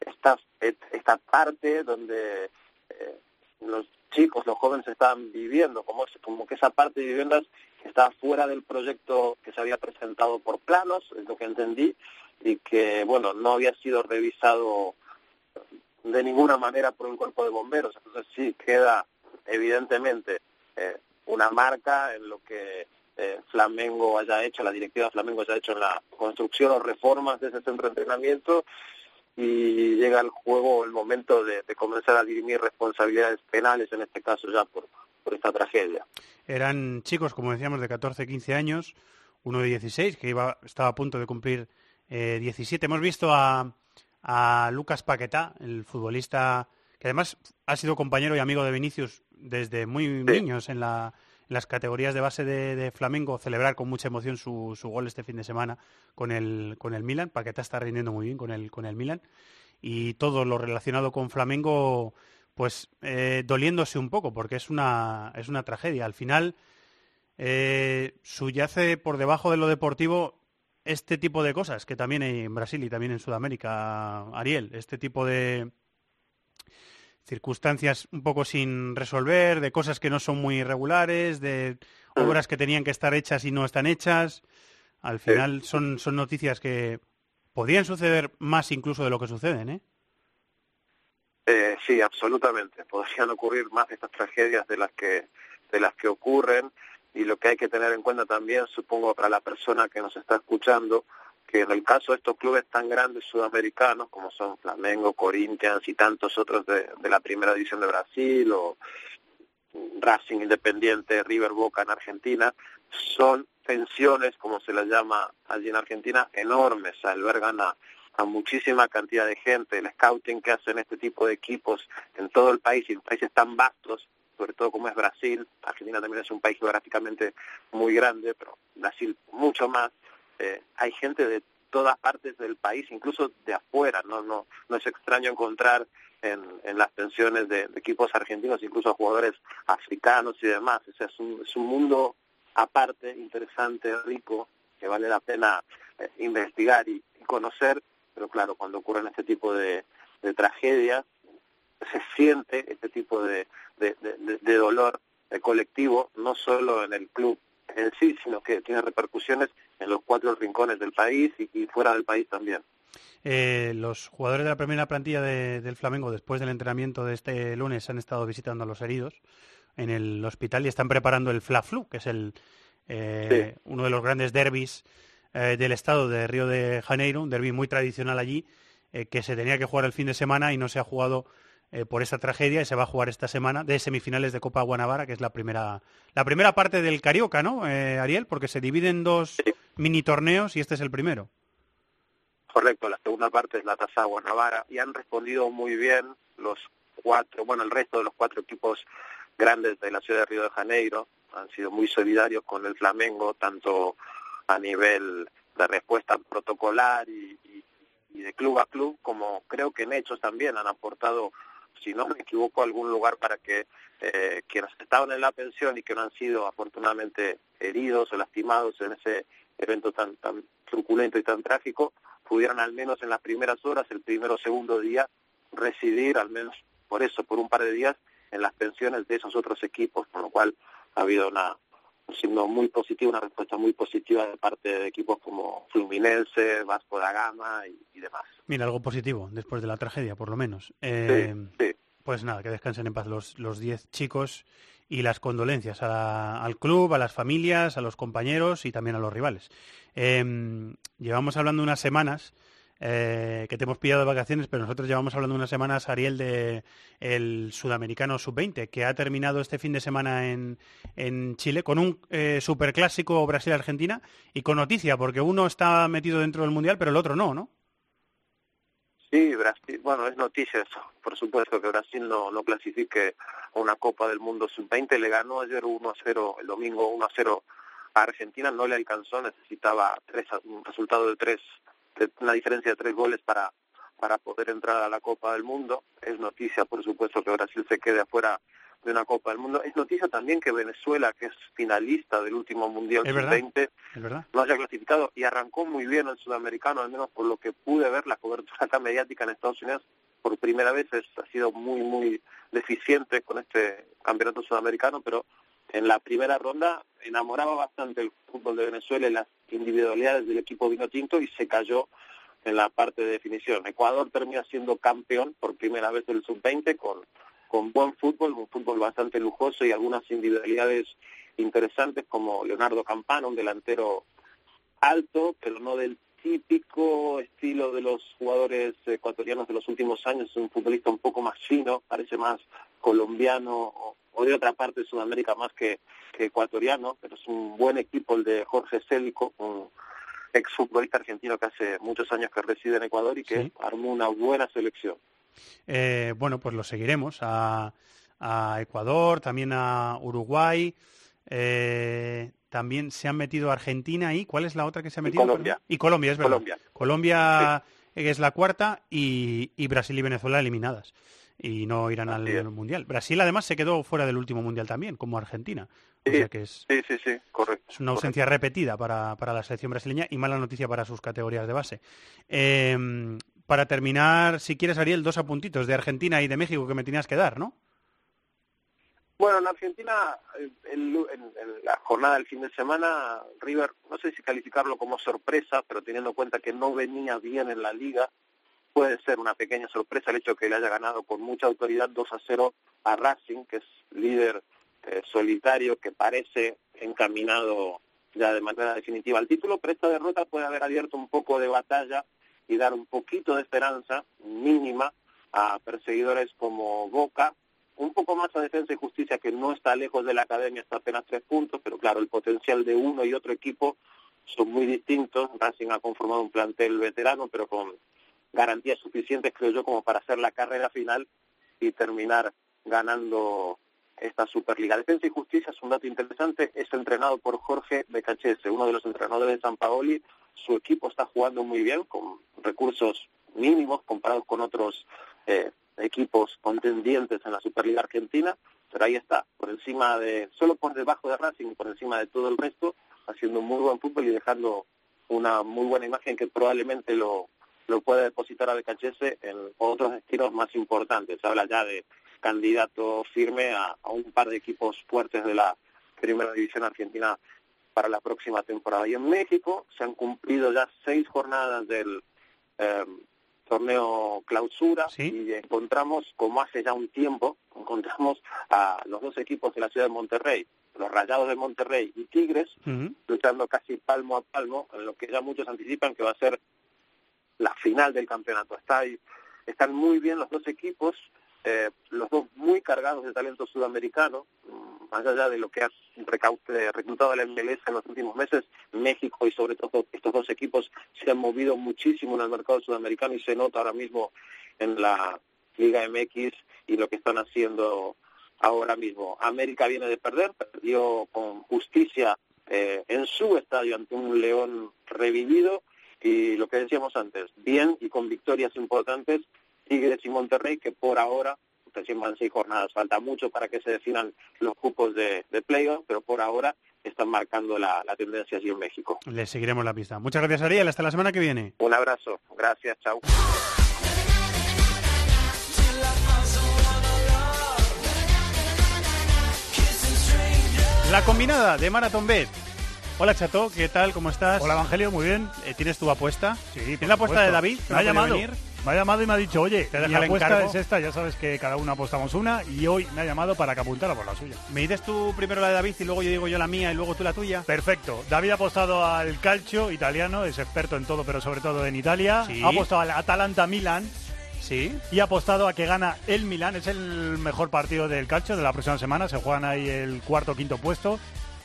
esta, esta parte donde eh, los chicos, los jóvenes estaban viviendo, como, como que esa parte de viviendas estaba fuera del proyecto que se había presentado por planos, es lo que entendí, y que, bueno, no había sido revisado de ninguna manera por un cuerpo de bomberos. Entonces sí queda, evidentemente, eh, una marca en lo que eh, Flamengo haya hecho, la directiva Flamengo haya hecho en la construcción o reformas de ese centro de entrenamiento y llega el juego el momento de, de comenzar a dirimir responsabilidades penales, en este caso ya por, por esta tragedia. Eran chicos, como decíamos, de 14, 15 años, uno de 16, que iba, estaba a punto de cumplir eh, 17. Hemos visto a, a Lucas Paquetá, el futbolista que además ha sido compañero y amigo de Vinicius desde muy niños en, la- en las categorías de base de, de Flamengo, celebrar con mucha emoción su, su gol este fin de semana con el, con el Milan. Paquetá está rindiendo muy bien con el, con el Milan. Y todo lo relacionado con Flamengo, pues eh, doliéndose un poco, porque es una, es una tragedia. Al final, eh, subyace por debajo de lo deportivo este tipo de cosas que también hay en Brasil y también en Sudamérica, Ariel, este tipo de circunstancias un poco sin resolver, de cosas que no son muy regulares, de obras que tenían que estar hechas y no están hechas. Al final son, son noticias que podrían suceder más incluso de lo que suceden, ¿eh? Eh, sí, absolutamente. Podrían ocurrir más de estas tragedias de las que de las que ocurren y lo que hay que tener en cuenta también, supongo, para la persona que nos está escuchando, que en el caso de estos clubes tan grandes sudamericanos como son Flamengo, Corinthians y tantos otros de, la primera división de Brasil o Racing Independiente, River Boca en Argentina, son pensiones, como se las llama allí en Argentina, enormes, albergan a, a muchísima cantidad de gente, el scouting que hacen este tipo de equipos en todo el país y en países tan vastos, sobre todo como es Brasil, Argentina también es un país geográficamente muy grande, pero Brasil mucho más, eh, hay gente de todas partes del país, incluso de afuera, no no no es extraño encontrar en, las pensiones de, equipos argentinos incluso jugadores africanos y demás, o sea, es un, es un mundo aparte, interesante, rico, que vale la pena eh, investigar y, conocer, pero claro, cuando ocurren este tipo de tragedias, se siente este tipo de, de, de, de dolor colectivo, no solo en el club en sí, sino que tiene repercusiones en los cuatro rincones del país y, y fuera del país también. Eh, los jugadores de la primera plantilla de- del Flamengo, después del entrenamiento de este lunes, han estado visitando a los heridos en el hospital y están preparando el Fla-Flu, que es el, eh, uno de los grandes derbis eh, del estado de Río de Janeiro, un derby muy tradicional allí, eh, que se tenía que jugar el fin de semana y no se ha jugado eh, por esta tragedia y se va a jugar esta semana de semifinales de Copa Guanabara, que es la primera, la primera parte del Carioca, ¿no, eh, Ariel? Porque se divide en dos mini torneos y este es el primero. Correcto, la segunda parte es la Taza Guanabara y han respondido muy bien los cuatro, bueno, el resto de los cuatro equipos grandes de la ciudad de Río de Janeiro. Han sido muy solidarios con el Flamengo, tanto a nivel de respuesta protocolar y, y- y de club a club, como creo que en hechos también han aportado, si no me equivoco, algún lugar para que eh, quienes estaban en la pensión y que no han sido afortunadamente heridos o lastimados en ese evento tan, tan truculento y tan trágico, pudieran al menos en las primeras horas, el primero o segundo día, residir, al menos por eso, por un par de días, en las pensiones de esos otros equipos, con lo cual ha habido una, un signo muy positivo, una respuesta muy positiva de parte de equipos como Fluminense, Vasco da Gama y, y demás. Mira, algo positivo después de la tragedia, por lo menos. Eh, sí. Pues nada, que descansen en paz los los diez chicos y las condolencias a al club, a las familias, a los compañeros y también a los rivales. Eh, llevamos hablando unas semanas eh, que te hemos pillado de vacaciones, pero nosotros llevamos hablando unas semanas, Ariel, de el sudamericano sub-20, que ha terminado este fin de semana en, en Chile con un eh, superclásico Brasil-Argentina y con noticia, porque uno está metido dentro del Mundial, pero el otro no, ¿no? Sí, Brasil, bueno, es noticia eso. Por supuesto que Brasil no, no clasifique a una Copa del Mundo sub-20. Le ganó ayer 1-0, el domingo 1-0 a Argentina. No le alcanzó, necesitaba tres, un resultado de tres, una diferencia de tres goles para, para poder entrar a la Copa del Mundo. Es noticia, por supuesto, que Brasil se quede afuera de una Copa del Mundo. Es noticia también que Venezuela, que es finalista del último Mundial Es verdad. sub-20, Es verdad. no haya clasificado y arrancó muy bien el sudamericano, al menos por lo que pude ver la cobertura acá <laughs> mediática en Estados Unidos por primera vez es, ha sido muy muy deficiente con este campeonato sudamericano, pero en la primera ronda enamoraba bastante el fútbol de Venezuela y las individualidades del equipo vino tinto y se cayó en la parte de definición. Ecuador termina siendo campeón por primera vez del sub-20 con con buen fútbol, un fútbol bastante lujoso y algunas individualidades interesantes como Leonardo Campana, un delantero alto, pero no del típico estilo de los jugadores ecuatorianos de los últimos años, es un futbolista un poco más fino, parece más colombiano o, o de otra parte de Sudamérica más que, que ecuatoriano, pero es un buen equipo el de Jorge Célico, un exfutbolista argentino que hace muchos años que reside en Ecuador y que armó una buena selección. Eh, bueno, pues lo seguiremos a, a Ecuador, también a Uruguay, eh, también se han metido Argentina y ¿cuál es la otra que se ha metido? Colombia. perdón? Y Colombia, es verdad. Colombia. Colombia es la cuarta y, y Brasil y Venezuela eliminadas y no irán al mundial. Brasil además se quedó fuera del último mundial también, como Argentina. O sea que es, Sí, sí, sí, correcto. es una ausencia repetida para, para la selección brasileña y mala noticia para sus categorías de base. Eh, para terminar, si quieres, Ariel, dos apuntitos de Argentina y de México que me tenías que dar, ¿no? Bueno, en Argentina, el- el- en, en la jornada del fin de semana, River, no sé si calificarlo como sorpresa, pero teniendo en cuenta que no venía bien en la liga, puede ser una pequeña sorpresa el hecho que le haya ganado con mucha autoridad 2 a 0 a Racing, que es líder eh, solitario, que parece encaminado ya de manera definitiva al título, pero esta derrota puede haber abierto un poco de batalla y dar un poquito de esperanza mínima a perseguidores como Boca, un poco más a Defensa y Justicia, que no está lejos de la academia, está apenas tres puntos, pero claro, el potencial de uno y otro equipo son muy distintos. Racing ha conformado un plantel veterano, pero con garantías suficientes, creo yo, como para hacer la carrera final y terminar ganando esta Superliga. Defensa y Justicia es un dato interesante, es entrenado por Jorge Becachese, uno de los entrenadores de San Paoli. Su equipo está jugando muy bien, con recursos mínimos comparados con otros eh, equipos contendientes en la Superliga Argentina, pero ahí está, por encima de, solo por debajo de Racing, por encima de todo el resto, haciendo un muy buen fútbol y dejando una muy buena imagen que probablemente lo, lo pueda depositar a Becachese en otros destinos más importantes. Se habla ya de candidato firme a, a un par de equipos fuertes de la primera división argentina para la próxima temporada. Y en México se han cumplido ya seis jornadas del eh, torneo clausura y encontramos, como hace ya un tiempo, encontramos a los dos equipos de la ciudad de Monterrey, los Rayados de Monterrey y Tigres, luchando casi palmo a palmo, en lo que ya muchos anticipan que va a ser la final del campeonato. Está ahí, están muy bien los dos equipos, eh, los dos muy cargados de talento sudamericano, mm, más allá de lo que ha reclutado el MLS en los últimos meses, México y sobre todo estos dos equipos se han movido muchísimo en el mercado sudamericano y se nota ahora mismo en la Liga MX y lo que están haciendo ahora mismo. América viene de perder, perdió con justicia eh, en su estadio ante un León revivido y lo que decíamos antes, bien y con victorias importantes, Tigres y Monterrey, que por ahora recién van seis jornadas, falta mucho para que se definan los cupos de, de playoff, pero por ahora están marcando la, la tendencia allí en México. Le seguiremos la pista. Muchas gracias, Ariel. Hasta la semana que viene. Un abrazo, gracias, chao. La combinada de Marathon Bet. Hola Chato, ¿qué tal? ¿Cómo estás? Hola Evangelio, muy bien. Eh, ¿Tienes tu apuesta? Sí, ¿Tienes la apuesta de David? Me ha llamado. venir? Me ha llamado y me ha dicho, oye, Te mi apuesta encargo. es esta, ya sabes que cada uno apostamos una y hoy me ha llamado para que apuntara por la suya. ¿Me dices tú primero la de David y luego yo digo yo la mía y luego tú la tuya? Perfecto. David ha apostado al calcio italiano, es experto en todo, pero sobre todo en Italia. Sí. Ha apostado al Atalanta Milan. Sí. Y ha apostado a que gana el Milan. Es el mejor partido del calcio de la próxima semana. Se juegan ahí el cuarto quinto puesto.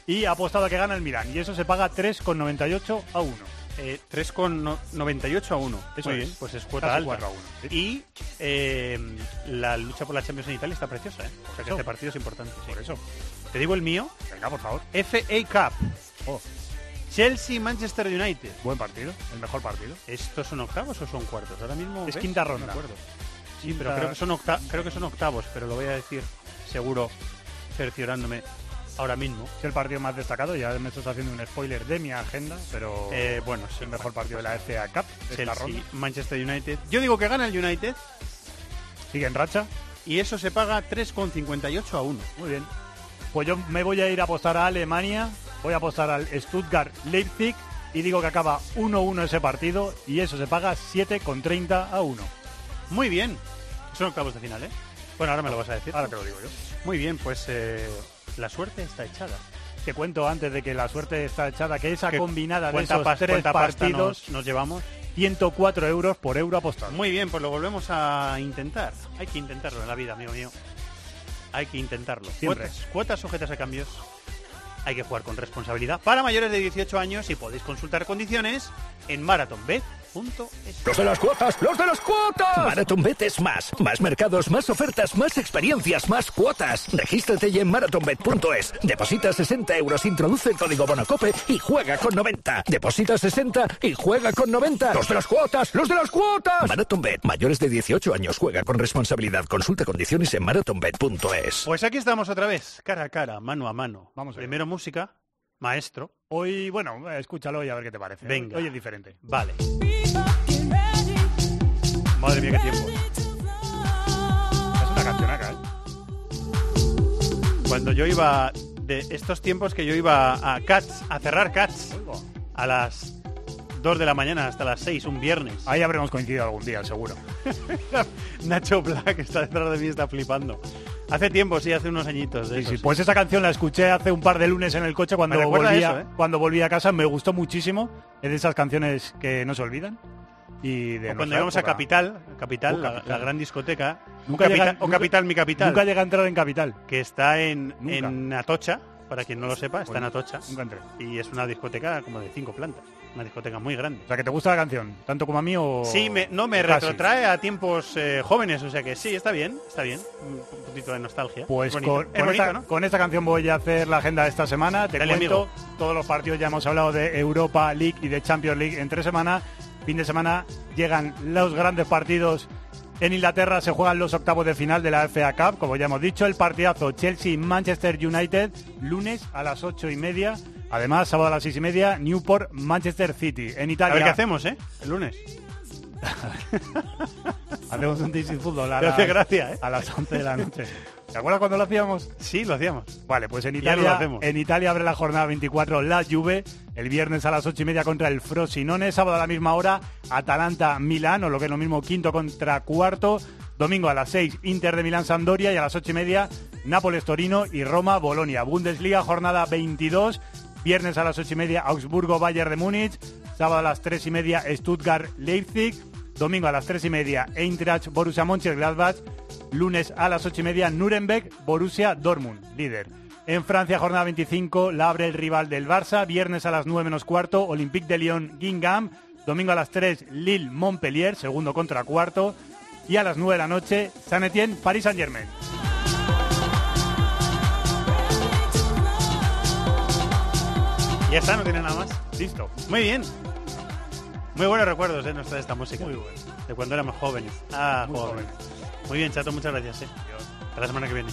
Y ha apostado a que gana el Milan. Y eso se paga 3,98 a 1. Eh, 3,98 a 1. Eso Muy es. bien, pues es cuota alta. 4 a 1, sí. Y eh, la lucha por la Champions en Italia está preciosa, ¿eh? O sea que Eso. este partido es importante. sí. Por eso. Te digo el mío. Venga, por favor. FA Cup. Oh, Chelsea-Manchester United. buen partido. El mejor partido. ¿Estos son octavos o son cuartos? Ahora mismo Es ¿ves? quinta ronda. Sí, Quinta- pero creo que son creo que son octavos, pero lo voy a decir seguro cerciorándome ahora mismo. Es el partido más destacado. Ya me estás haciendo un spoiler de mi agenda, pero Eh, bueno, es el mejor partido de la FA Cup de esta ronda. Manchester United. Yo digo que gana el United Sigue en racha. y eso se paga 3,58 a 1. Muy bien. Pues yo me voy a ir a apostar a Alemania. Voy a apostar al Stuttgart Leipzig. Y digo que acaba 1-1 ese partido. Y eso se paga 7,30 a 1. Muy bien. Son octavos de final, ¿eh? Bueno, ahora me lo vas a decir. Ahora te lo digo yo. Muy bien, pues eh, la suerte está echada. Te cuento antes de que la suerte está echada que esa ¿Qué- combinada de esos pas- tres partidos, nos, nos llevamos? 104 euros por euro apostado. Muy bien, pues lo volvemos a intentar. Hay que intentarlo en la vida, amigo mío. Hay que intentarlo. Siempre. Cuotas, cuotas sujetas a cambios. Hay que jugar con responsabilidad. Para mayores de 18 años y podéis consultar condiciones en Los de las cuotas, los de las cuotas. MarathonBet es más. Más mercados, más ofertas, más experiencias, más cuotas. Regístrate ya en marathonbet.es. Deposita 60 euros, introduce el código Bonacope y juega con 90. Deposita 60 y juega con 90. Los de las cuotas, los de las cuotas. MarathonBet, mayores de 18 años, juega con responsabilidad. Consulta condiciones en marathonbet.es. Pues aquí estamos otra vez, cara a cara, mano a mano. Vamos a ver. Primero música, maestro. Hoy, bueno, escúchalo y a ver qué te parece. Venga. Hoy es diferente. Vale. Madre mía, qué tiempo. Es una cancionaca, ¿eh? Cuando yo iba, de estos tiempos que yo iba a Cats, a cerrar Cats, a las 2 de la mañana hasta las 6, un viernes. Ahí habremos coincidido algún día, seguro. <laughs> Nacho Black está detrás de mí, está flipando. Hace tiempo, sí, hace unos añitos de Sí, esos, sí, sí. Pues esa canción la escuché hace un par de lunes en el coche cuando volví, a, eso, ¿eh? cuando volví a casa. Me gustó muchísimo. Es de esas canciones que no se olvidan. Y de O cuando llegamos a. Capital, Capital, Uh, la, Capital. la gran discoteca, Nunca Capital- llega- o nunca- Capital, mi capital, Nunca llega a entrar en Capital. que está en, en Atocha, para quien no lo sepa, está en Bueno, Atocha. Nunca entré. Y es una discoteca como de cinco plantas. Una discoteca muy grande. O sea, que te gusta la canción, tanto como a mí o... Sí, me, no me casi. retrotrae a tiempos eh, jóvenes, o sea que sí, está bien, está bien. Un poquito de nostalgia. Pues con, Es con bonito, esta, ¿no? con esta canción voy a hacer la agenda de esta semana. Te Dale, cuento amigo. todos los partidos, ya hemos hablado de Europa League y de Champions League en tres semanas. Fin de semana llegan los grandes partidos. En Inglaterra se juegan los octavos de final de la FA Cup, como ya hemos dicho, el partidazo Chelsea-Manchester United, lunes a las ocho y media. Además, sábado a las seis y media, Newport-Manchester City. En A Italia. ver qué hacemos, ¿eh? El lunes. <laughs> Hacemos un is Fútbol a, las- gracia, ¿eh? a las 11 de la noche. ¿Te acuerdas cuando lo hacíamos? Sí, lo hacíamos. Vale, pues en Italia, en Italia abre la jornada 24 la Juve, el viernes a las 8 y media contra el Frosinone, sábado a la misma hora Atalanta-Milán, o lo que es lo mismo quinto contra cuarto, domingo a las 6 Inter de Milán-Sampdoria y a las 8 y media Nápoles-Torino y Roma-Bolonia. Bundesliga, jornada 22, viernes a las 8 y media Augsburgo-Bayern de Múnich, sábado a las 3 y media Stuttgart-Leipzig, domingo a las 3 y media Eintracht Borussia Mönchengladbach, lunes a las 8 y media Nuremberg Borussia Dortmund, líder. En Francia, jornada 25, la abre el rival del Barça, viernes a las 9 menos cuarto, Olympique de Lyon Guingamp, domingo a las 3 Lille Montpellier, segundo contra cuarto, y a las 9 de la noche Saint Etienne Paris Saint Germain. Ya está, no tiene nada más. Listo. Muy bien. Muy buenos recuerdos, ¿eh? Nos trae esta música. Muy bueno. De cuando éramos jóvenes. Ah, Muy jóvenes. Muy bien, Chato, muchas gracias, ¿eh? Hasta la semana que viene.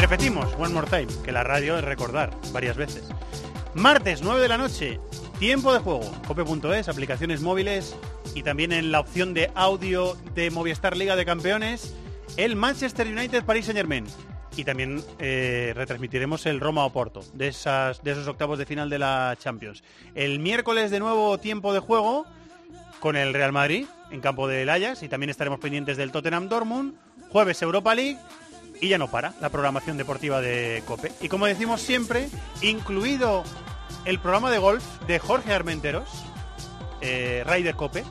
Repetimos, one more time, que la radio es recordar varias veces. Martes, 9 de la noche, tiempo de juego. Cope.es, aplicaciones móviles y también en la opción de audio de Movistar Liga de Campeones, el Manchester United Paris Saint Germain. Y también eh, retransmitiremos el Roma Oporto, de, esas, de esos octavos de final de la Champions. El miércoles de nuevo tiempo de juego con el Real Madrid en campo del Ajax y también estaremos pendientes del Tottenham Dortmund. Jueves Europa League y ya no para la programación deportiva de Cope. Y como decimos siempre, incluido el programa de golf de Jorge Armenteros, eh, Ryder Cope,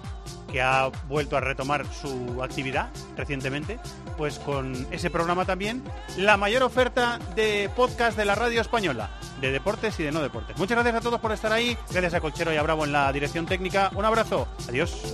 que ha vuelto a retomar su actividad recientemente, pues con ese programa también la mayor oferta de podcast de la radio española, de deportes y de no deportes. Muchas gracias a todos por estar ahí, gracias a Colchero y a Bravo en la dirección técnica. Un abrazo, adiós.